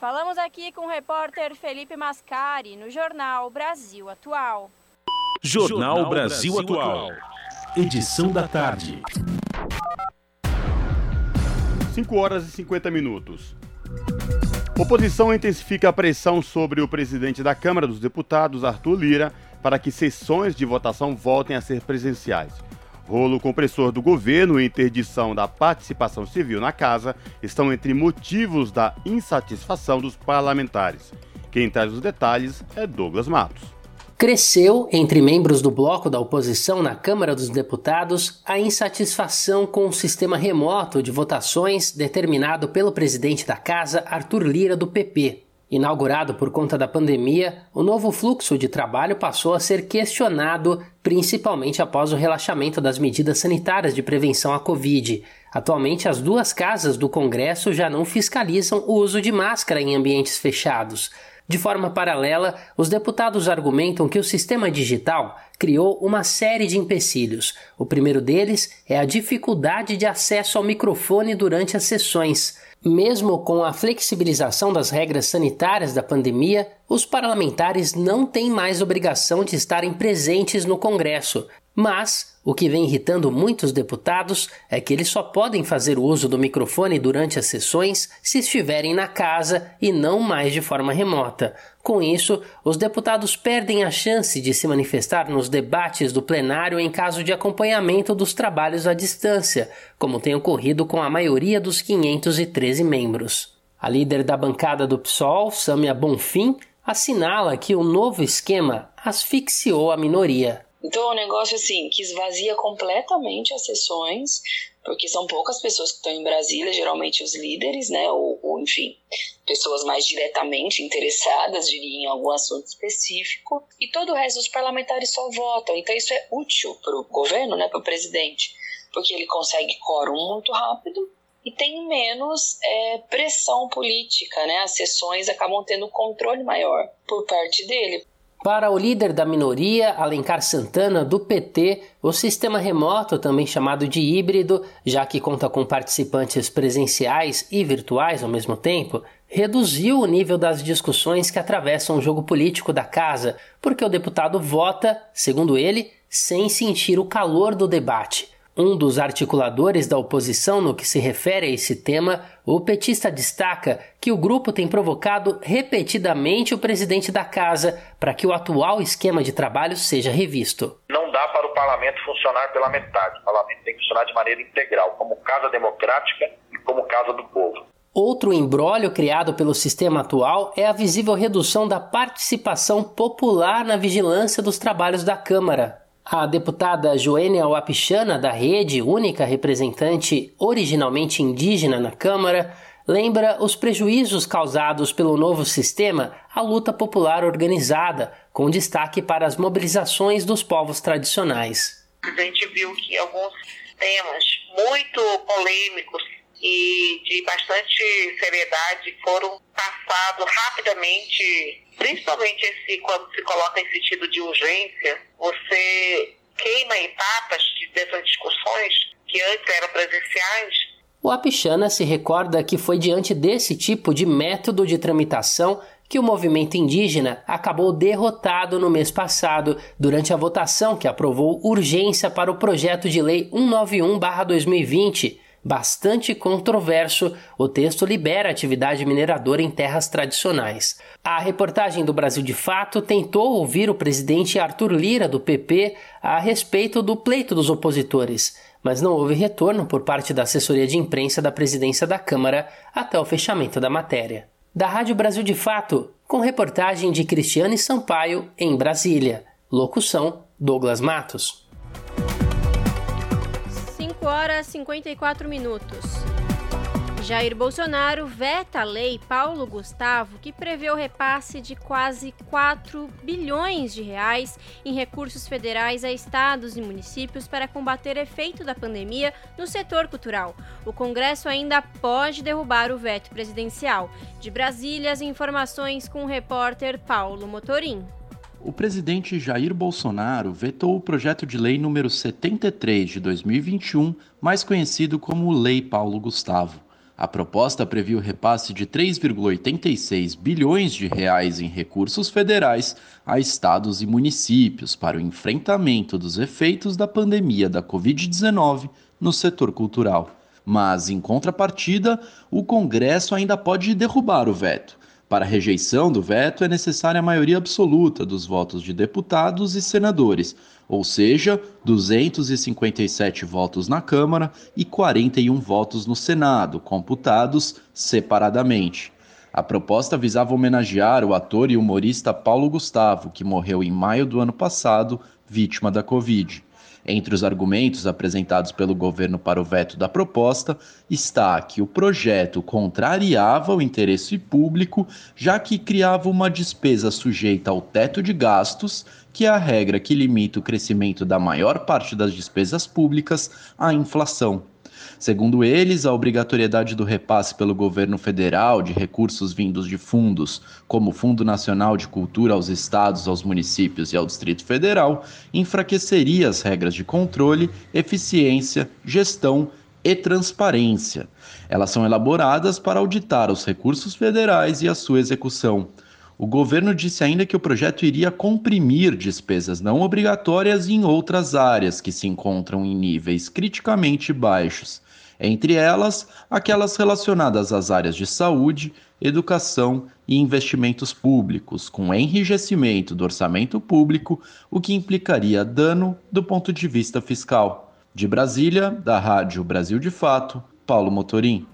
Falamos aqui com o repórter Felipe Mascari, no jornal Brasil Atual. Jornal Brasil Atual. Edição da tarde. 5 horas e 50 minutos. Oposição intensifica a pressão sobre o presidente da Câmara dos Deputados, Arthur Lira, para que sessões de votação voltem a ser presenciais. Rolo compressor do governo e interdição da participação civil na casa estão entre motivos da insatisfação dos parlamentares. Quem traz os detalhes é Douglas Matos cresceu entre membros do bloco da oposição na Câmara dos Deputados a insatisfação com o sistema remoto de votações determinado pelo presidente da casa, Arthur Lira, do PP. Inaugurado por conta da pandemia, o novo fluxo de trabalho passou a ser questionado, principalmente após o relaxamento das medidas sanitárias de prevenção à Covid. Atualmente, as duas casas do Congresso já não fiscalizam o uso de máscara em ambientes fechados. De forma paralela, os deputados argumentam que o sistema digital criou uma série de empecilhos. O primeiro deles é a dificuldade de acesso ao microfone durante as sessões. Mesmo com a flexibilização das regras sanitárias da pandemia, os parlamentares não têm mais obrigação de estarem presentes no Congresso. Mas o que vem irritando muitos deputados é que eles só podem fazer uso do microfone durante as sessões se estiverem na casa e não mais de forma remota. Com isso, os deputados perdem a chance de se manifestar nos debates do plenário em caso de acompanhamento dos trabalhos à distância, como tem ocorrido com a maioria dos 513 membros. A líder da bancada do PSOL, Samia Bonfim, assinala que o novo esquema asfixiou a minoria. Então é um negócio assim que esvazia completamente as sessões, porque são poucas pessoas que estão em Brasília, geralmente os líderes, né, ou, ou enfim, pessoas mais diretamente interessadas, diria, em algum assunto específico, e todo o resto dos parlamentares só votam. Então isso é útil para o governo, né, para o presidente, porque ele consegue quórum muito rápido e tem menos é, pressão política, né? As sessões acabam tendo um controle maior por parte dele. Para o líder da minoria, Alencar Santana, do PT, o sistema remoto, também chamado de híbrido, já que conta com participantes presenciais e virtuais ao mesmo tempo, reduziu o nível das discussões que atravessam o jogo político da casa, porque o deputado vota, segundo ele, sem sentir o calor do debate. Um dos articuladores da oposição no que se refere a esse tema, o petista destaca que o grupo tem provocado repetidamente o presidente da casa para que o atual esquema de trabalho seja revisto. Não dá para o parlamento funcionar pela metade. O parlamento tem que funcionar de maneira integral, como casa democrática e como casa do povo. Outro embrólio criado pelo sistema atual é a visível redução da participação popular na vigilância dos trabalhos da Câmara. A deputada Joênia Wapichana, da Rede, única representante originalmente indígena na Câmara, lembra os prejuízos causados pelo novo sistema à luta popular organizada, com destaque para as mobilizações dos povos tradicionais. A gente viu que alguns temas muito polêmicos e de bastante seriedade foram passados rapidamente, principalmente esse quando se coloca em sentido de urgência, você queima etapas dessas discussões que antes eram presenciais. O Apichana se recorda que foi diante desse tipo de método de tramitação que o movimento indígena acabou derrotado no mês passado durante a votação que aprovou urgência para o projeto de lei 191/2020. Bastante controverso, o texto libera a atividade mineradora em terras tradicionais. A reportagem do Brasil de Fato tentou ouvir o presidente Arthur Lira, do PP, a respeito do pleito dos opositores, mas não houve retorno por parte da assessoria de imprensa da presidência da Câmara até o fechamento da matéria da Rádio Brasil de Fato, com reportagem de Cristiane Sampaio em Brasília. Locução: Douglas Matos. 5 horas e 54 minutos. Jair Bolsonaro veta a lei Paulo Gustavo, que prevê o repasse de quase 4 bilhões de reais em recursos federais a estados e municípios para combater efeito da pandemia no setor cultural. O Congresso ainda pode derrubar o veto presidencial. De Brasília, as informações com o repórter Paulo Motorim. O presidente Jair Bolsonaro vetou o projeto de lei número 73 de 2021, mais conhecido como Lei Paulo Gustavo. A proposta previa o repasse de 3,86 bilhões de reais em recursos federais a estados e municípios para o enfrentamento dos efeitos da pandemia da Covid-19 no setor cultural. Mas, em contrapartida, o Congresso ainda pode derrubar o veto. Para a rejeição do veto é necessária a maioria absoluta dos votos de deputados e senadores, ou seja, 257 votos na Câmara e 41 votos no Senado, computados separadamente. A proposta visava homenagear o ator e humorista Paulo Gustavo, que morreu em maio do ano passado, vítima da Covid. Entre os argumentos apresentados pelo governo para o veto da proposta está que o projeto contrariava o interesse público, já que criava uma despesa sujeita ao teto de gastos, que é a regra que limita o crescimento da maior parte das despesas públicas à inflação. Segundo eles, a obrigatoriedade do repasse pelo governo federal de recursos vindos de fundos, como o Fundo Nacional de Cultura aos estados, aos municípios e ao Distrito Federal, enfraqueceria as regras de controle, eficiência, gestão e transparência. Elas são elaboradas para auditar os recursos federais e a sua execução. O governo disse ainda que o projeto iria comprimir despesas não obrigatórias em outras áreas que se encontram em níveis criticamente baixos entre elas aquelas relacionadas às áreas de saúde, educação e investimentos públicos, com enrijecimento do orçamento público, o que implicaria dano do ponto de vista fiscal. De Brasília, da Rádio Brasil de Fato, Paulo Motorim.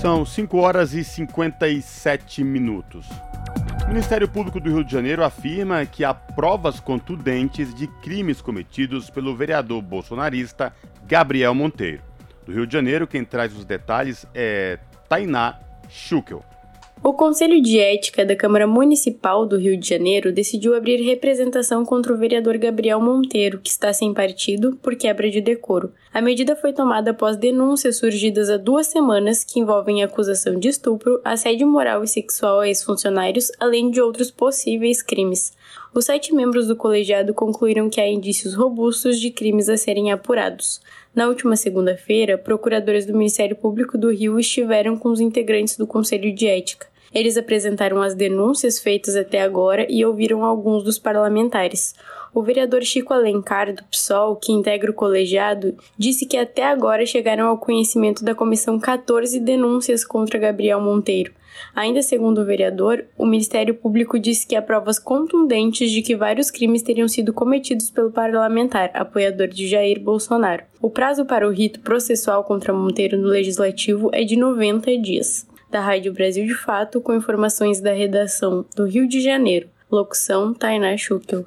São 5 horas e 57 minutos. O Ministério Público do Rio de Janeiro afirma que há provas contundentes de crimes cometidos pelo vereador bolsonarista Gabriel Monteiro. Do Rio de Janeiro, quem traz os detalhes é Tainá Schukel. O Conselho de Ética da Câmara Municipal do Rio de Janeiro decidiu abrir representação contra o vereador Gabriel Monteiro, que está sem partido, por quebra de decoro. A medida foi tomada após denúncias surgidas há duas semanas que envolvem acusação de estupro, assédio moral e sexual a ex-funcionários, além de outros possíveis crimes. Os sete membros do colegiado concluíram que há indícios robustos de crimes a serem apurados. Na última segunda-feira, procuradores do Ministério Público do Rio estiveram com os integrantes do Conselho de Ética. Eles apresentaram as denúncias feitas até agora e ouviram alguns dos parlamentares. O vereador Chico Alencar, do PSOL, que integra o colegiado, disse que até agora chegaram ao conhecimento da comissão 14 denúncias contra Gabriel Monteiro. Ainda segundo o vereador, o Ministério Público disse que há provas contundentes de que vários crimes teriam sido cometidos pelo parlamentar, apoiador de Jair Bolsonaro. O prazo para o rito processual contra Monteiro no Legislativo é de 90 dias. Da Rádio Brasil de Fato, com informações da redação do Rio de Janeiro. Locução Tainá Schukel.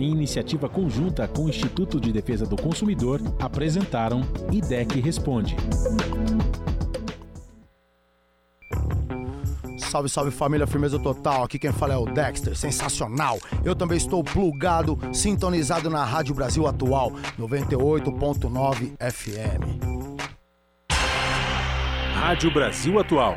Em iniciativa conjunta com o Instituto de Defesa do Consumidor, apresentaram IDEC Responde. Salve, salve família, firmeza total. Aqui quem fala é o Dexter, sensacional. Eu também estou plugado, sintonizado na Rádio Brasil Atual, 98.9 FM. Rádio Brasil Atual.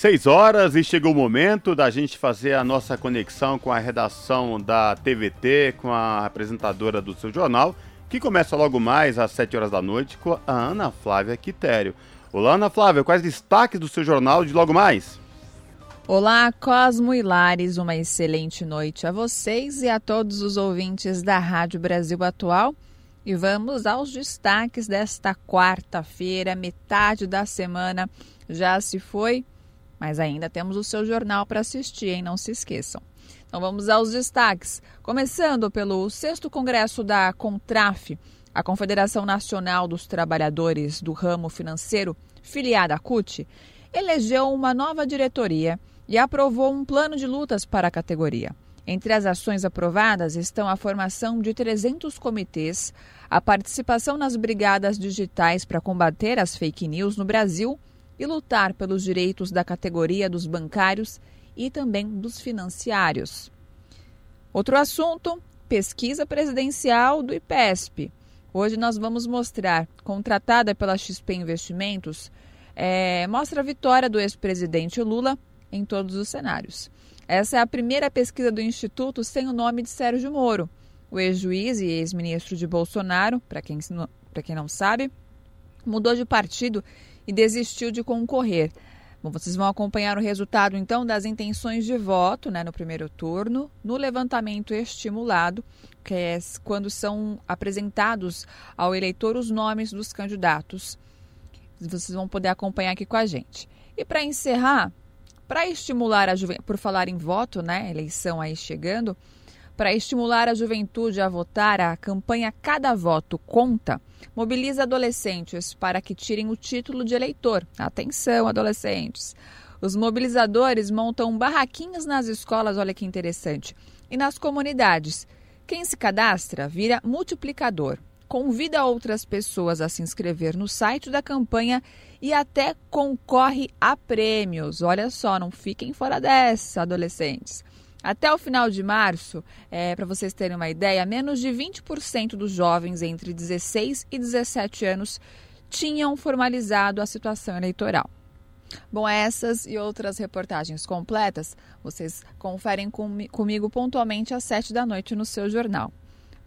Seis horas e chegou o momento da gente fazer a nossa conexão com a redação da TVT, com a apresentadora do seu jornal, que começa logo mais às sete horas da noite com a Ana Flávia Quitério. Olá, Ana Flávia, quais destaques do seu jornal de logo mais? Olá, Cosmo e Lares, uma excelente noite a vocês e a todos os ouvintes da Rádio Brasil Atual. E vamos aos destaques desta quarta-feira, metade da semana já se foi mas ainda temos o seu jornal para assistir, hein? Não se esqueçam. Então vamos aos destaques. Começando pelo 6 Congresso da Contraf, a Confederação Nacional dos Trabalhadores do Ramo Financeiro, filiada à CUT, elegeu uma nova diretoria e aprovou um plano de lutas para a categoria. Entre as ações aprovadas estão a formação de 300 comitês, a participação nas brigadas digitais para combater as fake news no Brasil e lutar pelos direitos da categoria dos bancários e também dos financiários. Outro assunto: pesquisa presidencial do IPESP. Hoje nós vamos mostrar, contratada pela XP Investimentos, é, mostra a vitória do ex-presidente Lula em todos os cenários. Essa é a primeira pesquisa do Instituto sem o nome de Sérgio Moro. O ex-juiz e ex-ministro de Bolsonaro, para quem, quem não sabe, mudou de partido e desistiu de concorrer. Bom, vocês vão acompanhar o resultado então das intenções de voto né, no primeiro turno, no levantamento estimulado, que é quando são apresentados ao eleitor os nomes dos candidatos. Vocês vão poder acompanhar aqui com a gente. E para encerrar, para estimular a juventude, por falar em voto, né, eleição aí chegando, para estimular a juventude a votar, a campanha Cada Voto Conta mobiliza adolescentes para que tirem o título de eleitor. Atenção, adolescentes! Os mobilizadores montam barraquinhos nas escolas, olha que interessante, e nas comunidades. Quem se cadastra vira multiplicador. Convida outras pessoas a se inscrever no site da campanha e até concorre a prêmios. Olha só, não fiquem fora dessa, adolescentes. Até o final de março, é, para vocês terem uma ideia, menos de 20% dos jovens entre 16 e 17 anos tinham formalizado a situação eleitoral. Bom, essas e outras reportagens completas vocês conferem com, comigo pontualmente às 7 da noite no seu jornal.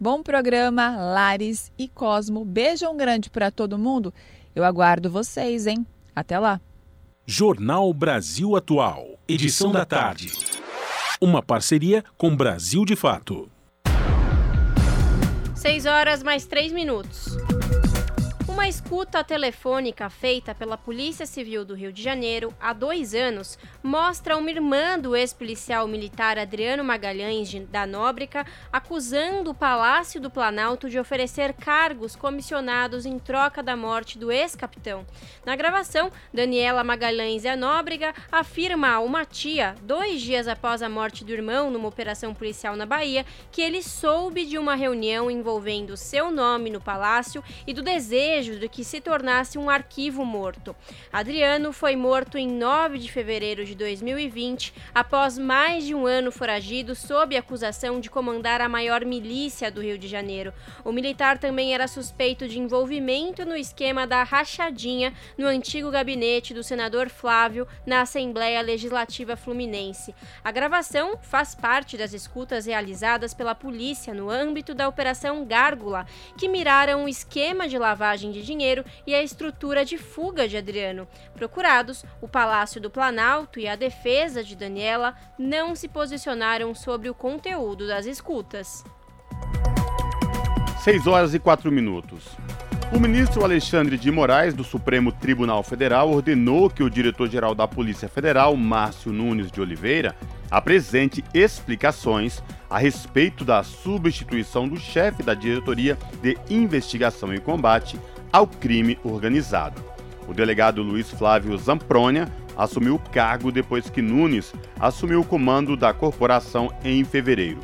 Bom programa, Lares e Cosmo. Beijão grande para todo mundo. Eu aguardo vocês, hein? Até lá! Jornal Brasil Atual, edição da tarde. Uma parceria com Brasil de Fato. 6 horas mais 3 minutos. Uma escuta telefônica feita pela Polícia Civil do Rio de Janeiro há dois anos mostra uma irmã do ex-policial militar Adriano Magalhães da Nóbrega acusando o Palácio do Planalto de oferecer cargos comissionados em troca da morte do ex-capitão. Na gravação, Daniela Magalhães da Nóbrega afirma a uma tia, dois dias após a morte do irmão numa operação policial na Bahia, que ele soube de uma reunião envolvendo seu nome no palácio e do desejo desejo de que se tornasse um arquivo morto. Adriano foi morto em 9 de fevereiro de 2020, após mais de um ano foragido sob acusação de comandar a maior milícia do Rio de Janeiro. O militar também era suspeito de envolvimento no esquema da rachadinha no antigo gabinete do senador Flávio na Assembleia Legislativa Fluminense. A gravação faz parte das escutas realizadas pela polícia no âmbito da Operação Gárgula, que miraram o esquema de lavagem de dinheiro e a estrutura de fuga de Adriano. Procurados, o Palácio do Planalto e a defesa de Daniela não se posicionaram sobre o conteúdo das escutas. 6 horas e 4 minutos. O ministro Alexandre de Moraes, do Supremo Tribunal Federal, ordenou que o diretor-geral da Polícia Federal, Márcio Nunes de Oliveira, apresente explicações a respeito da substituição do chefe da Diretoria de Investigação e Combate ao crime organizado. O delegado Luiz Flávio Zamprônia assumiu o cargo depois que Nunes assumiu o comando da corporação em fevereiro.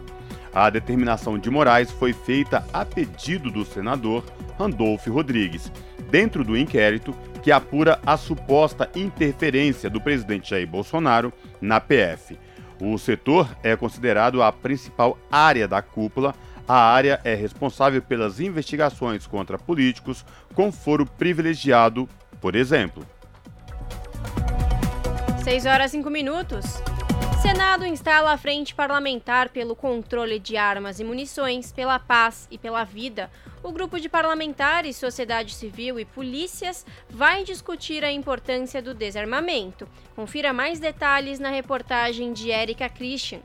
A determinação de Moraes foi feita a pedido do senador Randolfo Rodrigues, dentro do inquérito que apura a suposta interferência do presidente Jair Bolsonaro na PF. O setor é considerado a principal área da cúpula a área é responsável pelas investigações contra políticos com foro privilegiado, por exemplo. 6 horas e 5 minutos. Senado instala a Frente Parlamentar pelo Controle de Armas e Munições, pela Paz e pela Vida. O grupo de parlamentares, sociedade civil e polícias vai discutir a importância do desarmamento. Confira mais detalhes na reportagem de Erika Christian.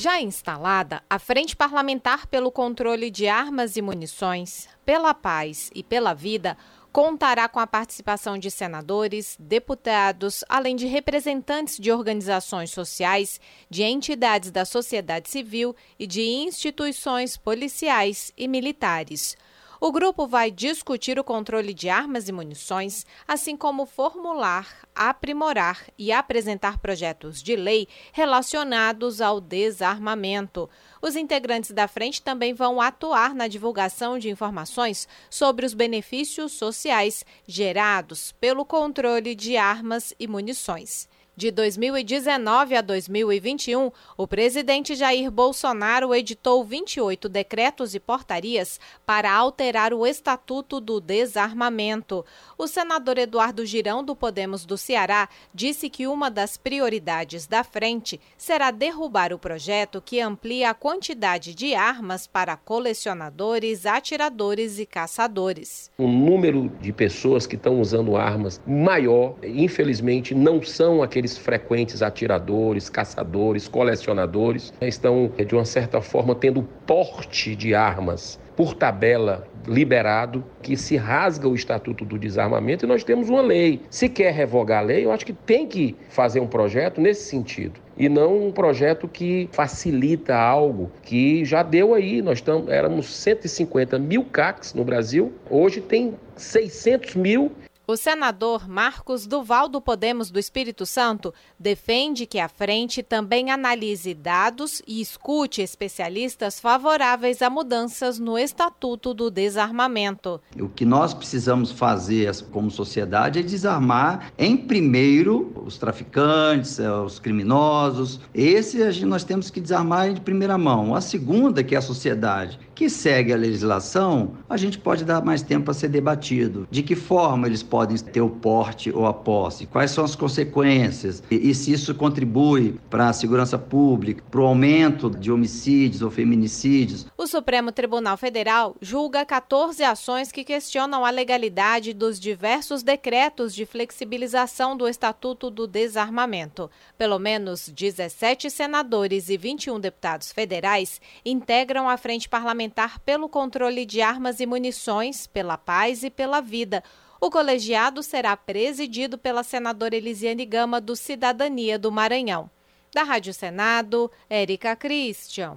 Já instalada, a Frente Parlamentar pelo Controle de Armas e Munições, pela Paz e pela Vida contará com a participação de senadores, deputados, além de representantes de organizações sociais, de entidades da sociedade civil e de instituições policiais e militares. O grupo vai discutir o controle de armas e munições, assim como formular, aprimorar e apresentar projetos de lei relacionados ao desarmamento. Os integrantes da frente também vão atuar na divulgação de informações sobre os benefícios sociais gerados pelo controle de armas e munições. De 2019 a 2021, o presidente Jair Bolsonaro editou 28 decretos e portarias para alterar o Estatuto do Desarmamento. O senador Eduardo Girão, do Podemos do Ceará, disse que uma das prioridades da frente será derrubar o projeto que amplia a quantidade de armas para colecionadores, atiradores e caçadores. O número de pessoas que estão usando armas maior, infelizmente, não são aqueles aqueles frequentes atiradores, caçadores, colecionadores, né, estão, de uma certa forma, tendo porte de armas por tabela liberado, que se rasga o Estatuto do Desarmamento e nós temos uma lei. Se quer revogar a lei, eu acho que tem que fazer um projeto nesse sentido. E não um projeto que facilita algo que já deu aí. Nós estamos, éramos 150 mil CACs no Brasil, hoje tem 600 mil o senador Marcos Duval do Podemos do Espírito Santo defende que a frente também analise dados e escute especialistas favoráveis a mudanças no Estatuto do Desarmamento. O que nós precisamos fazer como sociedade é desarmar, em primeiro, os traficantes, eh, os criminosos. Esse nós temos que desarmar de primeira mão. A segunda, que é a sociedade, que segue a legislação, a gente pode dar mais tempo a ser debatido. De que forma eles podem ter o porte ou a posse? Quais são as consequências? E, e se isso contribui para a segurança pública, para o aumento de homicídios ou feminicídios? O Supremo Tribunal Federal julga 14 ações que questionam a legalidade dos diversos decretos de flexibilização do Estatuto do Desarmamento. Pelo menos 17 senadores e 21 deputados federais integram a Frente Parlamentar pelo Controle de Armas e Munições, pela Paz e pela Vida. O colegiado será presidido pela senadora Elisiane Gama, do Cidadania do Maranhão. Da Rádio Senado, Érica Christian.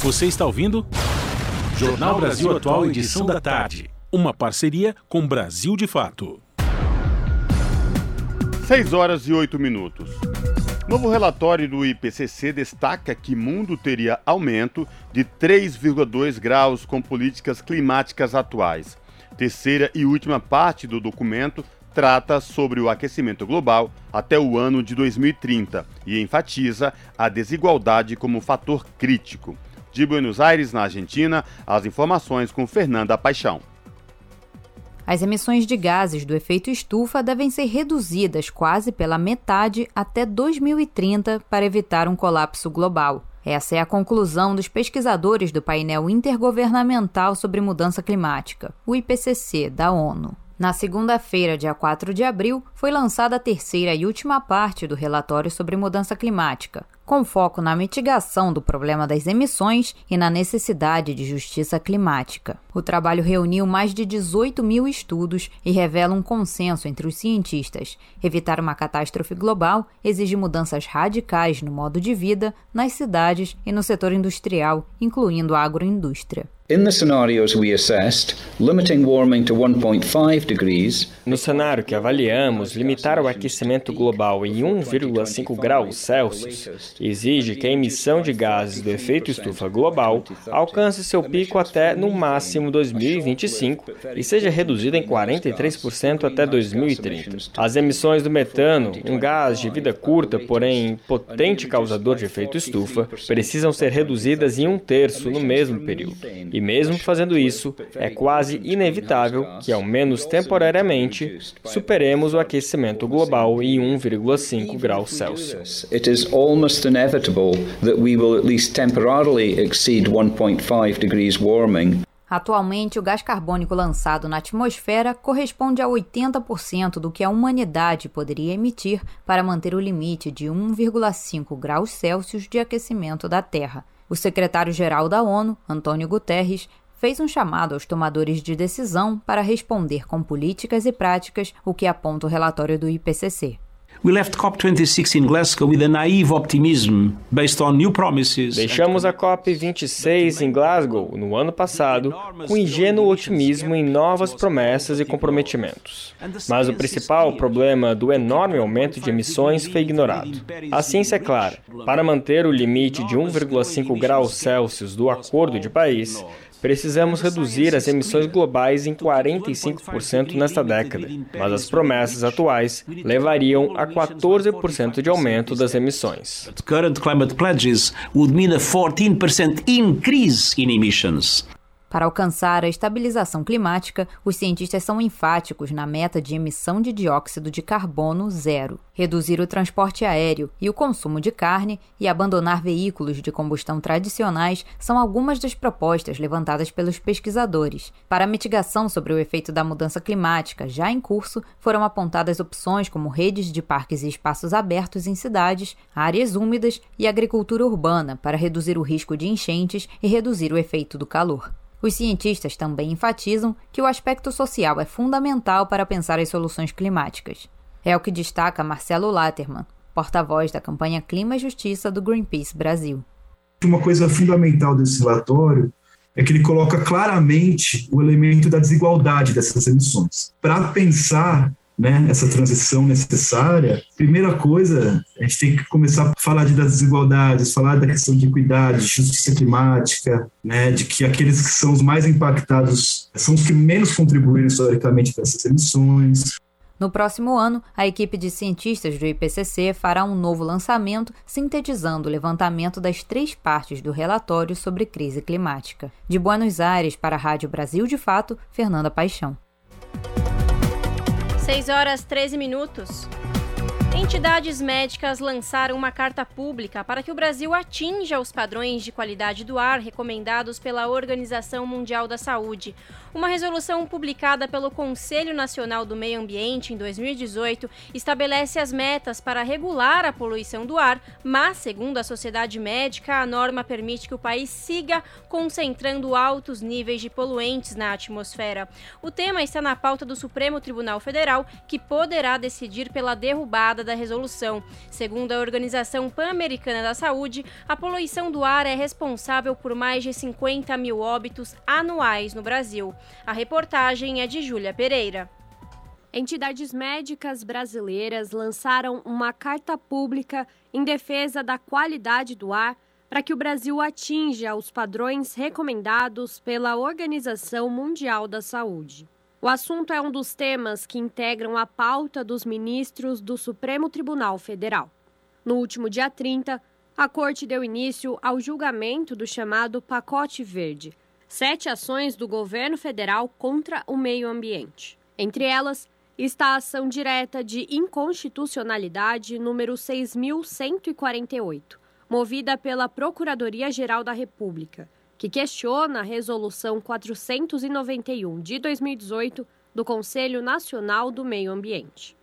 Você está ouvindo? Jornal Brasil Atual, edição da tarde. Uma parceria com Brasil de Fato. 6 horas e 8 minutos. Novo relatório do IPCC destaca que mundo teria aumento de 3,2 graus com políticas climáticas atuais. Terceira e última parte do documento trata sobre o aquecimento global até o ano de 2030 e enfatiza a desigualdade como fator crítico. De Buenos Aires, na Argentina, as informações com Fernanda Paixão. As emissões de gases do efeito estufa devem ser reduzidas quase pela metade até 2030 para evitar um colapso global. Essa é a conclusão dos pesquisadores do painel intergovernamental sobre mudança climática, o IPCC, da ONU. Na segunda-feira, dia 4 de abril, foi lançada a terceira e última parte do relatório sobre mudança climática, com foco na mitigação do problema das emissões e na necessidade de justiça climática. O trabalho reuniu mais de 18 mil estudos e revela um consenso entre os cientistas. Evitar uma catástrofe global exige mudanças radicais no modo de vida, nas cidades e no setor industrial, incluindo a agroindústria. No cenário que avaliamos, limitar o aquecimento global em 1,5 graus Celsius exige que a emissão de gases do efeito estufa global alcance seu pico até, no máximo, 2025 e seja reduzida em 43% até 2030. As emissões do metano, um gás de vida curta, porém potente causador de efeito estufa, precisam ser reduzidas em um terço no mesmo período. E mesmo fazendo isso, é quase inevitável que, ao menos temporariamente, superemos o aquecimento global em 1,5 graus Celsius. Inevitable that we will at least temporarily exceed 1.5 degrees warming. Atualmente, o gás carbônico lançado na atmosfera corresponde a 80% do que a humanidade poderia emitir para manter o limite de 1,5 graus Celsius de aquecimento da Terra. O secretário-geral da ONU, Antônio Guterres, fez um chamado aos tomadores de decisão para responder com políticas e práticas o que aponta o relatório do IPCC. We left COP26 in Glasgow with a naive optimism based on new promises. Deixamos a COP26 em Glasgow no ano passado com ingênuo otimismo em novas promessas e comprometimentos. Mas o principal problema do enorme aumento de emissões foi ignorado. A ciência é clara. Para manter o limite de 1,5 graus Celsius do Acordo de Paris, Precisamos reduzir as emissões globais em 45% nesta década, mas as promessas atuais levariam a 14% de aumento das emissões. Current climate pledges would mean a 14% increase in emissions. Para alcançar a estabilização climática, os cientistas são enfáticos na meta de emissão de dióxido de carbono zero, reduzir o transporte aéreo e o consumo de carne e abandonar veículos de combustão tradicionais são algumas das propostas levantadas pelos pesquisadores. Para a mitigação sobre o efeito da mudança climática já em curso, foram apontadas opções como redes de parques e espaços abertos em cidades, áreas úmidas e agricultura urbana para reduzir o risco de enchentes e reduzir o efeito do calor. Os cientistas também enfatizam que o aspecto social é fundamental para pensar as soluções climáticas. É o que destaca Marcelo Latterman, porta-voz da campanha Clima e Justiça do Greenpeace Brasil. Uma coisa fundamental desse relatório é que ele coloca claramente o elemento da desigualdade dessas emissões. Para pensar né, essa transição necessária, primeira coisa, a gente tem que começar a falar de das desigualdades, falar da questão de equidade, de justiça climática, né, de que aqueles que são os mais impactados são os que menos contribuíram historicamente para essas emissões. No próximo ano, a equipe de cientistas do IPCC fará um novo lançamento sintetizando o levantamento das três partes do relatório sobre crise climática. De Buenos Aires para a Rádio Brasil de Fato, Fernanda Paixão. 6 horas 13 minutos. Entidades médicas lançaram uma carta pública para que o Brasil atinja os padrões de qualidade do ar recomendados pela Organização Mundial da Saúde. Uma resolução publicada pelo Conselho Nacional do Meio Ambiente em 2018 estabelece as metas para regular a poluição do ar, mas, segundo a sociedade médica, a norma permite que o país siga concentrando altos níveis de poluentes na atmosfera. O tema está na pauta do Supremo Tribunal Federal, que poderá decidir pela derrubada da resolução. Segundo a Organização Pan-Americana da Saúde, a poluição do ar é responsável por mais de 50 mil óbitos anuais no Brasil. A reportagem é de Júlia Pereira. Entidades médicas brasileiras lançaram uma carta pública em defesa da qualidade do ar para que o Brasil atinja os padrões recomendados pela Organização Mundial da Saúde. O assunto é um dos temas que integram a pauta dos ministros do Supremo Tribunal Federal. No último dia 30, a Corte deu início ao julgamento do chamado Pacote Verde, sete ações do governo federal contra o meio ambiente. Entre elas está a ação direta de inconstitucionalidade número 6148, movida pela Procuradoria-Geral da República, que questiona a resolução 491 de 2018 do Conselho Nacional do Meio Ambiente.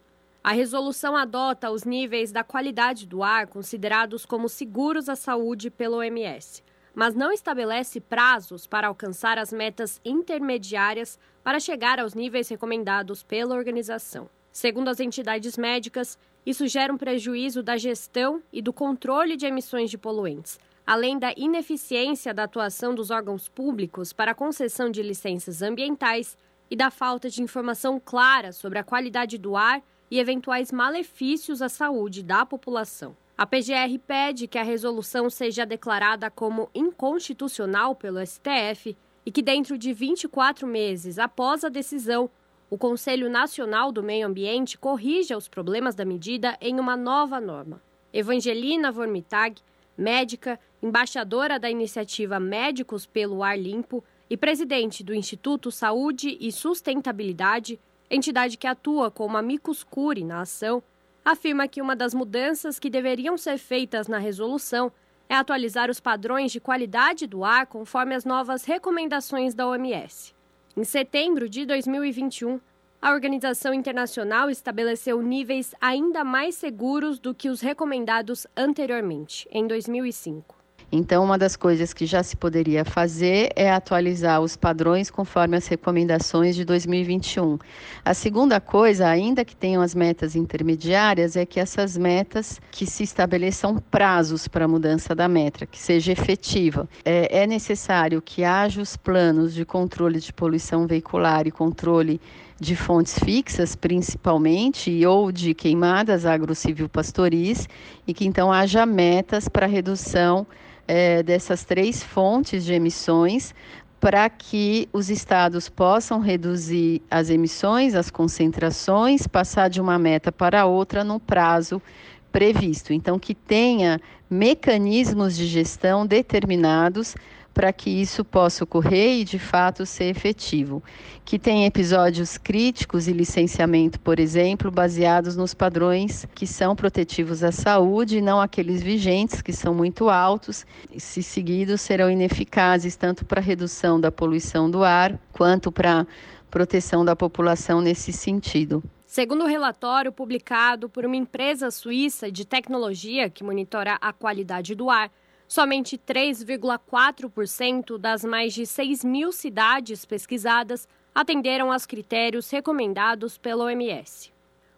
A resolução adota os níveis da qualidade do ar considerados como seguros à saúde pelo OMS, mas não estabelece prazos para alcançar as metas intermediárias para chegar aos níveis recomendados pela organização. Segundo as entidades médicas, isso gera um prejuízo da gestão e do controle de emissões de poluentes, além da ineficiência da atuação dos órgãos públicos para a concessão de licenças ambientais e da falta de informação clara sobre a qualidade do ar e eventuais malefícios à saúde da população. A PGR pede que a resolução seja declarada como inconstitucional pelo STF e que, dentro de 24 meses após a decisão, o Conselho Nacional do Meio Ambiente corrija os problemas da medida em uma nova norma. Evangelina Vormitag, médica, embaixadora da iniciativa Médicos pelo Ar Limpo e presidente do Instituto Saúde e Sustentabilidade, entidade que atua como amicus curi na ação, afirma que uma das mudanças que deveriam ser feitas na resolução é atualizar os padrões de qualidade do ar conforme as novas recomendações da OMS. Em setembro de 2021, a organização internacional estabeleceu níveis ainda mais seguros do que os recomendados anteriormente, em 2005. Então, uma das coisas que já se poderia fazer é atualizar os padrões conforme as recomendações de 2021. A segunda coisa, ainda que tenham as metas intermediárias, é que essas metas que se estabeleçam prazos para a mudança da meta, que seja efetiva. É, é necessário que haja os planos de controle de poluição veicular e controle de fontes fixas, principalmente, ou de queimadas agrocivil pastoris, e que então haja metas para redução é, dessas três fontes de emissões para que os estados possam reduzir as emissões, as concentrações, passar de uma meta para outra no prazo previsto. Então, que tenha mecanismos de gestão determinados para que isso possa ocorrer e de fato ser efetivo. Que tem episódios críticos e licenciamento, por exemplo, baseados nos padrões que são protetivos à saúde, não aqueles vigentes, que são muito altos, e se seguidos serão ineficazes tanto para redução da poluição do ar quanto para proteção da população nesse sentido. Segundo o relatório publicado por uma empresa suíça de tecnologia que monitora a qualidade do ar, Somente 3,4% das mais de 6 mil cidades pesquisadas atenderam aos critérios recomendados pela OMS.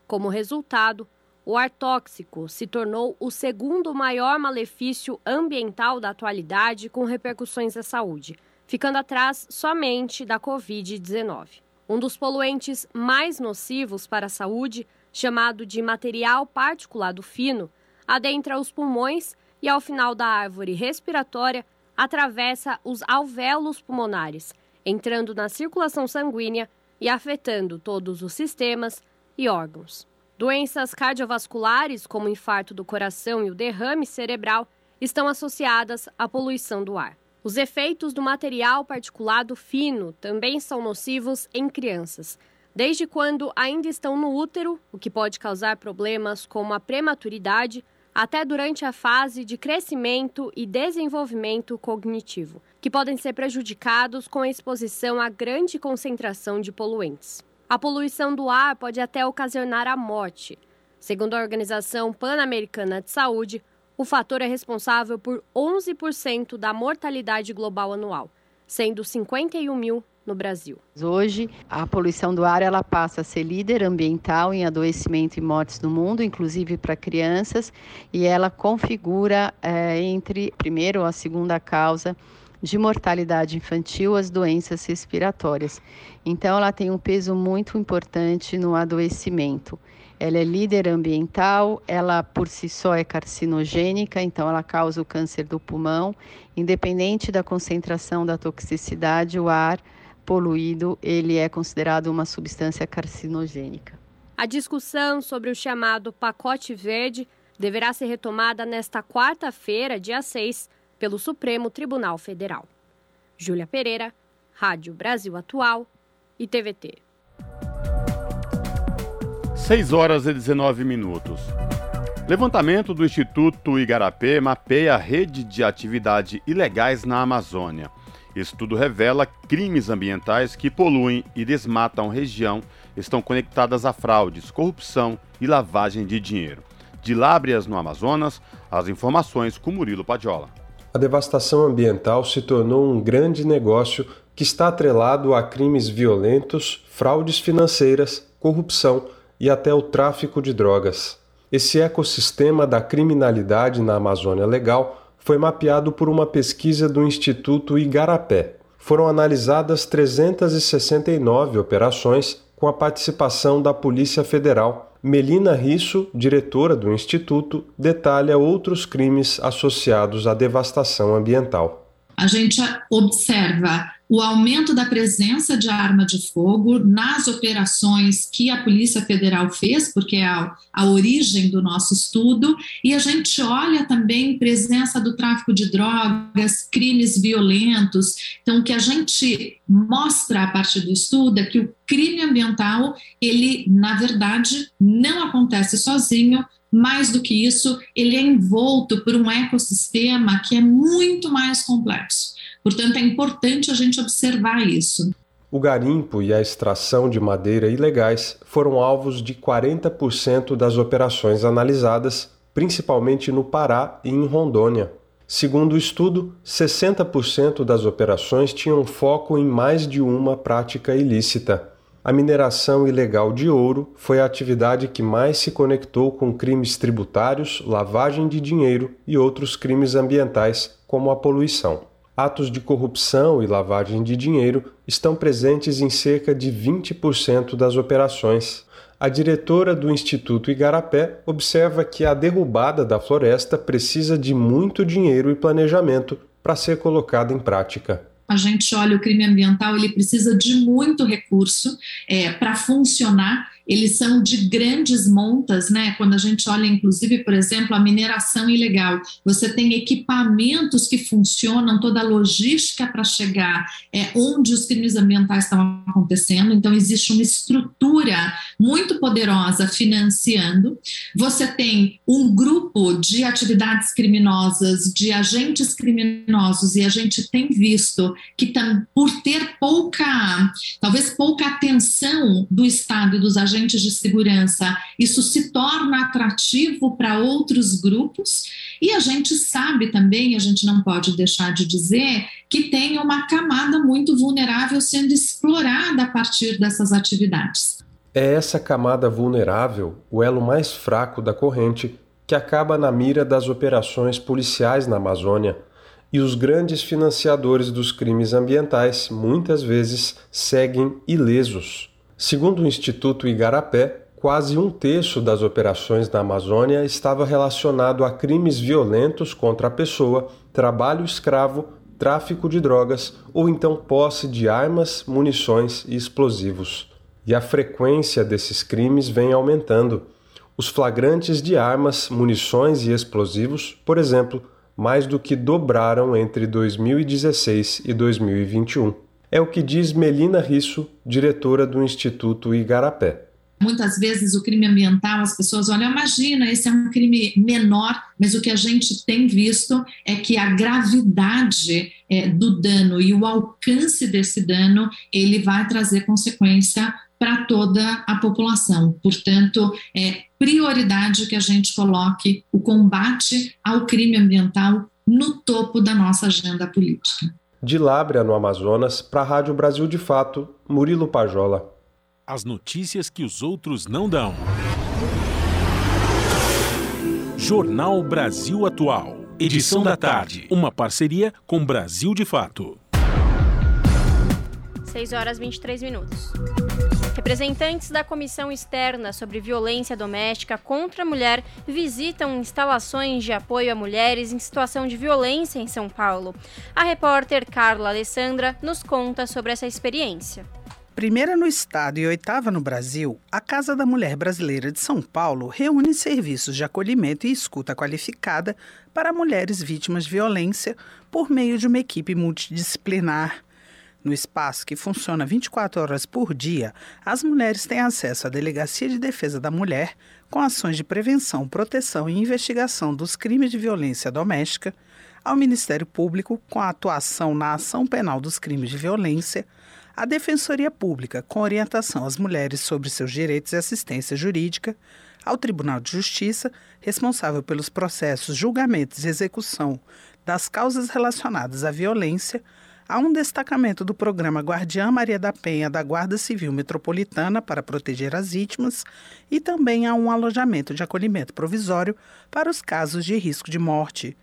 Como resultado, o ar tóxico se tornou o segundo maior malefício ambiental da atualidade com repercussões à saúde, ficando atrás somente da Covid-19. Um dos poluentes mais nocivos para a saúde, chamado de material particulado fino, adentra os pulmões e, ao final da árvore respiratória, atravessa os alvéolos pulmonares, entrando na circulação sanguínea e afetando todos os sistemas e órgãos. Doenças cardiovasculares, como o infarto do coração e o derrame cerebral, estão associadas à poluição do ar. Os efeitos do material particulado fino também são nocivos em crianças, desde quando ainda estão no útero, o que pode causar problemas como a prematuridade, até durante a fase de crescimento e desenvolvimento cognitivo, que podem ser prejudicados com a exposição a grande concentração de poluentes. A poluição do ar pode até ocasionar a morte. Segundo a Organização Pan-Americana de Saúde, o fator é responsável por 11% da mortalidade global anual, sendo 51 mil no Brasil. Hoje, a poluição do ar ela passa a ser líder ambiental em adoecimento e mortes no mundo, inclusive para crianças, e ela configura é, entre primeiro ou a segunda causa de mortalidade infantil as doenças respiratórias. Então, ela tem um peso muito importante no adoecimento. Ela é líder ambiental, ela por si só é carcinogênica, então ela causa o câncer do pulmão. Independente da concentração da toxicidade, o ar poluído, ele é considerado uma substância carcinogênica. A discussão sobre o chamado pacote verde deverá ser retomada nesta quarta-feira, dia 6, pelo Supremo Tribunal Federal. Júlia Pereira, Rádio Brasil Atual e TVT. 6 horas e 19 minutos. Levantamento do Instituto Igarapé mapeia a rede de atividades ilegais na Amazônia. Estudo revela crimes ambientais que poluem e desmatam região estão conectadas a fraudes, corrupção e lavagem de dinheiro. De Lábrias, no Amazonas, as informações com Murilo Padiola. A devastação ambiental se tornou um grande negócio que está atrelado a crimes violentos, fraudes financeiras, corrupção e até o tráfico de drogas. Esse ecossistema da criminalidade na Amazônia Legal foi mapeado por uma pesquisa do Instituto Igarapé. Foram analisadas 369 operações com a participação da Polícia Federal. Melina Risso, diretora do Instituto, detalha outros crimes associados à devastação ambiental. A gente observa o aumento da presença de arma de fogo nas operações que a Polícia Federal fez, porque é a, a origem do nosso estudo, e a gente olha também presença do tráfico de drogas, crimes violentos. Então, o que a gente mostra a partir do estudo é que o crime ambiental, ele, na verdade, não acontece sozinho, mais do que isso, ele é envolto por um ecossistema que é muito mais complexo. Portanto, é importante a gente observar isso. O garimpo e a extração de madeira ilegais foram alvos de 40% das operações analisadas, principalmente no Pará e em Rondônia. Segundo o estudo, 60% das operações tinham foco em mais de uma prática ilícita. A mineração ilegal de ouro foi a atividade que mais se conectou com crimes tributários, lavagem de dinheiro e outros crimes ambientais, como a poluição atos de corrupção e lavagem de dinheiro estão presentes em cerca de 20% das operações. A diretora do Instituto Igarapé observa que a derrubada da floresta precisa de muito dinheiro e planejamento para ser colocada em prática a gente olha o crime ambiental, ele precisa de muito recurso é, para funcionar eles são de grandes montas, né? Quando a gente olha, inclusive, por exemplo, a mineração ilegal, você tem equipamentos que funcionam, toda a logística para chegar é, onde os crimes ambientais estão acontecendo, então existe uma estrutura muito poderosa financiando. Você tem um grupo de atividades criminosas, de agentes criminosos, e a gente tem visto que, por ter pouca, talvez pouca atenção do Estado e dos agentes de segurança, isso se torna atrativo para outros grupos. E a gente sabe também, a gente não pode deixar de dizer, que tem uma camada muito vulnerável sendo explorada a partir dessas atividades. É essa camada vulnerável, o elo mais fraco da corrente, que acaba na mira das operações policiais na Amazônia. E os grandes financiadores dos crimes ambientais muitas vezes seguem ilesos. Segundo o Instituto Igarapé, quase um terço das operações na Amazônia estava relacionado a crimes violentos contra a pessoa, trabalho escravo, tráfico de drogas ou então posse de armas, munições e explosivos. E a frequência desses crimes vem aumentando. Os flagrantes de armas, munições e explosivos, por exemplo, mais do que dobraram entre 2016 e 2021. É o que diz Melina Risso, diretora do Instituto Igarapé. Muitas vezes o crime ambiental, as pessoas olham, imagina, esse é um crime menor, mas o que a gente tem visto é que a gravidade é, do dano e o alcance desse dano, ele vai trazer consequência para toda a população. Portanto, é prioridade que a gente coloque o combate ao crime ambiental no topo da nossa agenda política. De Lábrea, no Amazonas, para a Rádio Brasil de Fato, Murilo Pajola. As notícias que os outros não dão. Jornal Brasil Atual. Edição da tarde. Uma parceria com Brasil de Fato. 6 horas 23 minutos. Representantes da Comissão Externa sobre Violência Doméstica contra a Mulher visitam instalações de apoio a mulheres em situação de violência em São Paulo. A repórter Carla Alessandra nos conta sobre essa experiência. Primeira no estado e oitava no Brasil, a Casa da Mulher Brasileira de São Paulo reúne serviços de acolhimento e escuta qualificada para mulheres vítimas de violência por meio de uma equipe multidisciplinar. No espaço que funciona 24 horas por dia, as mulheres têm acesso à Delegacia de Defesa da Mulher, com ações de prevenção, proteção e investigação dos crimes de violência doméstica, ao Ministério Público, com a atuação na ação penal dos crimes de violência, a Defensoria Pública, com orientação às mulheres sobre seus direitos e assistência jurídica, ao Tribunal de Justiça, responsável pelos processos, julgamentos e execução das causas relacionadas à violência, a um destacamento do programa Guardiã Maria da Penha da Guarda Civil Metropolitana para proteger as vítimas e também a um alojamento de acolhimento provisório para os casos de risco de morte.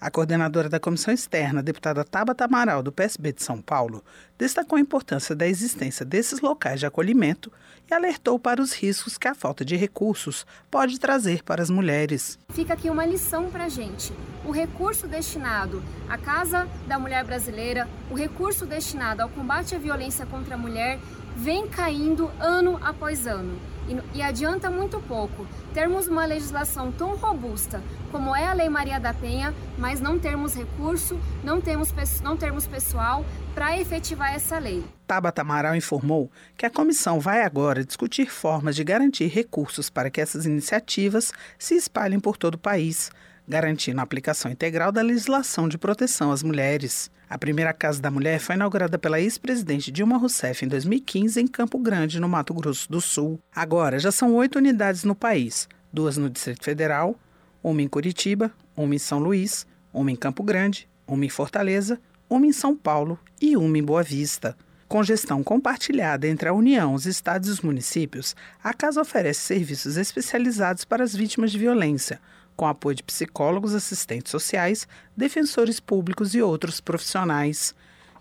A coordenadora da Comissão Externa, deputada Tabata Amaral, do PSB de São Paulo, destacou a importância da existência desses locais de acolhimento e alertou para os riscos que a falta de recursos pode trazer para as mulheres. Fica aqui uma lição para a gente. O recurso destinado à Casa da Mulher Brasileira, o recurso destinado ao combate à violência contra a mulher, vem caindo ano após ano. E, e adianta muito pouco termos uma legislação tão robusta como é a Lei Maria da Penha, mas não termos recurso, não, temos, não termos pessoal para efetivar essa lei. Tabata Amaral informou que a comissão vai agora discutir formas de garantir recursos para que essas iniciativas se espalhem por todo o país, garantindo a aplicação integral da legislação de proteção às mulheres. A primeira Casa da Mulher foi inaugurada pela ex-presidente Dilma Rousseff em 2015 em Campo Grande, no Mato Grosso do Sul. Agora já são oito unidades no país, duas no Distrito Federal, uma em Curitiba, uma em São Luís, uma em Campo Grande, uma em Fortaleza, uma em São Paulo e uma em Boa Vista. Com gestão compartilhada entre a União, os estados e os municípios, a casa oferece serviços especializados para as vítimas de violência, com apoio de psicólogos, assistentes sociais, defensores públicos e outros profissionais.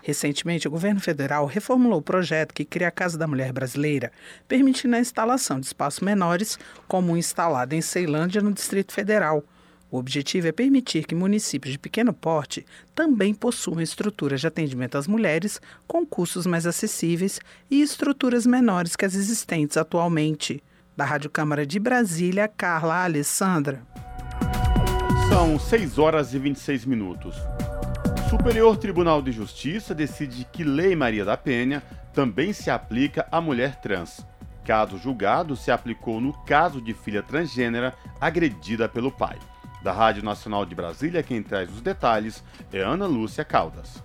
Recentemente, o governo federal reformulou o projeto que cria a Casa da Mulher Brasileira, permitindo a instalação de espaços menores, como o instalado em Ceilândia, no Distrito Federal. O objetivo é permitir que municípios de pequeno porte também possuam estruturas de atendimento às mulheres com custos mais acessíveis e estruturas menores que as existentes atualmente. Da Rádio Câmara de Brasília, Carla Alessandra. São 6 horas e 26 minutos. O Superior Tribunal de Justiça decide que Lei Maria da Penha também se aplica à mulher trans. Caso julgado se aplicou no caso de filha transgênera agredida pelo pai. Da Rádio Nacional de Brasília, quem traz os detalhes é Ana Lúcia Caldas.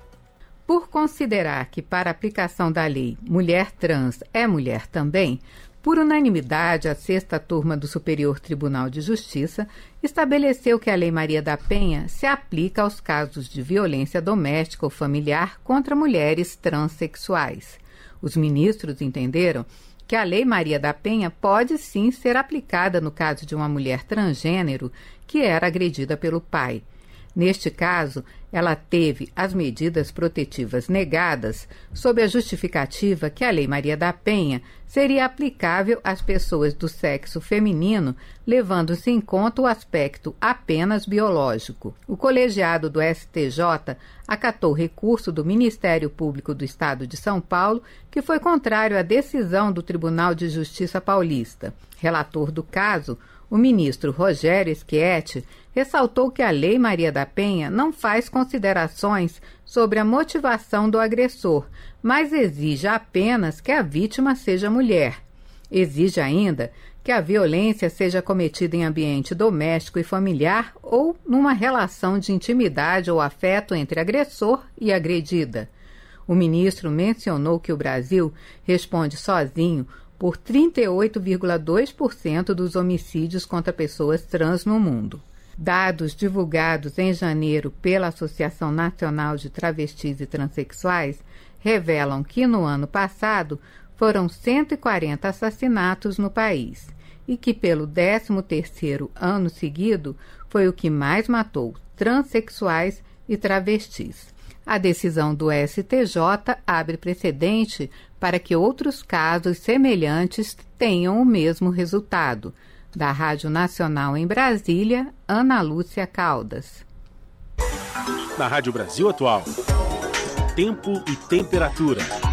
Por considerar que, para aplicação da lei, mulher trans é mulher também, por unanimidade, a sexta turma do Superior Tribunal de Justiça estabeleceu que a Lei Maria da Penha se aplica aos casos de violência doméstica ou familiar contra mulheres transexuais. Os ministros entenderam que a Lei Maria da Penha pode sim ser aplicada no caso de uma mulher transgênero que era agredida pelo pai. Neste caso, ela teve as medidas protetivas negadas sob a justificativa que a Lei Maria da Penha seria aplicável às pessoas do sexo feminino, levando-se em conta o aspecto apenas biológico. O colegiado do STJ acatou recurso do Ministério Público do Estado de São Paulo, que foi contrário à decisão do Tribunal de Justiça Paulista. Relator do caso, O ministro Rogério Schietti ressaltou que a Lei Maria da Penha não faz considerações sobre a motivação do agressor, mas exige apenas que a vítima seja mulher. Exige ainda que a violência seja cometida em ambiente doméstico e familiar ou numa relação de intimidade ou afeto entre agressor e agredida. O ministro mencionou que o Brasil responde sozinho por 38,2% dos homicídios contra pessoas trans no mundo. Dados divulgados em janeiro pela Associação Nacional de Travestis e Transsexuais revelam que no ano passado foram 140 assassinatos no país e que pelo 13º ano seguido foi o que mais matou transexuais e travestis. A decisão do STJ abre precedente para que outros casos semelhantes tenham o mesmo resultado. Da Rádio Nacional em Brasília, Ana Lúcia Caldas. Na Rádio Brasil Atual, tempo e temperatura.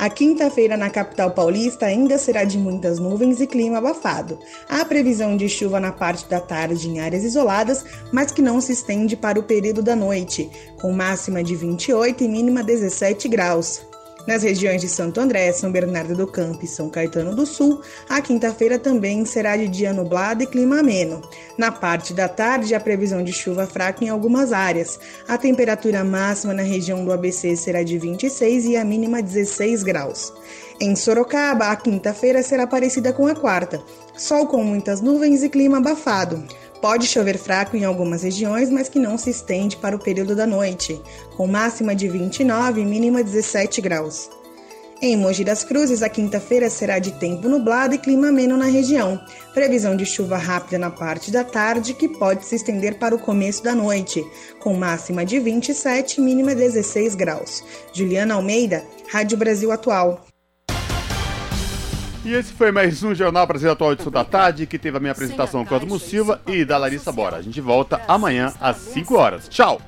A quinta-feira na capital paulista ainda será de muitas nuvens e clima abafado. Há previsão de chuva na parte da tarde em áreas isoladas, mas que não se estende para o período da noite, com máxima de 28 e mínima 17 graus. Nas regiões de Santo André, São Bernardo do Campo e São Caetano do Sul, a quinta-feira também será de dia nublado e clima ameno. Na parte da tarde, a previsão de chuva fraca em algumas áreas. A temperatura máxima na região do ABC será de 26 e a mínima 16 graus. Em Sorocaba, a quinta-feira será parecida com a quarta. Sol com muitas nuvens e clima abafado. Pode chover fraco em algumas regiões, mas que não se estende para o período da noite, com máxima de 29 e mínima 17 graus. Em Mogi das Cruzes, a quinta-feira será de tempo nublado e clima ameno na região. Previsão de chuva rápida na parte da tarde, que pode se estender para o começo da noite, com máxima de 27 e mínima 16 graus. Juliana Almeida, Rádio Brasil Atual. E esse foi mais um Jornal Brasil Atual de da Tarde, que teve a minha apresentação com Cosmo Silva e da Larissa Bora. A gente volta amanhã às 5 horas. Tchau!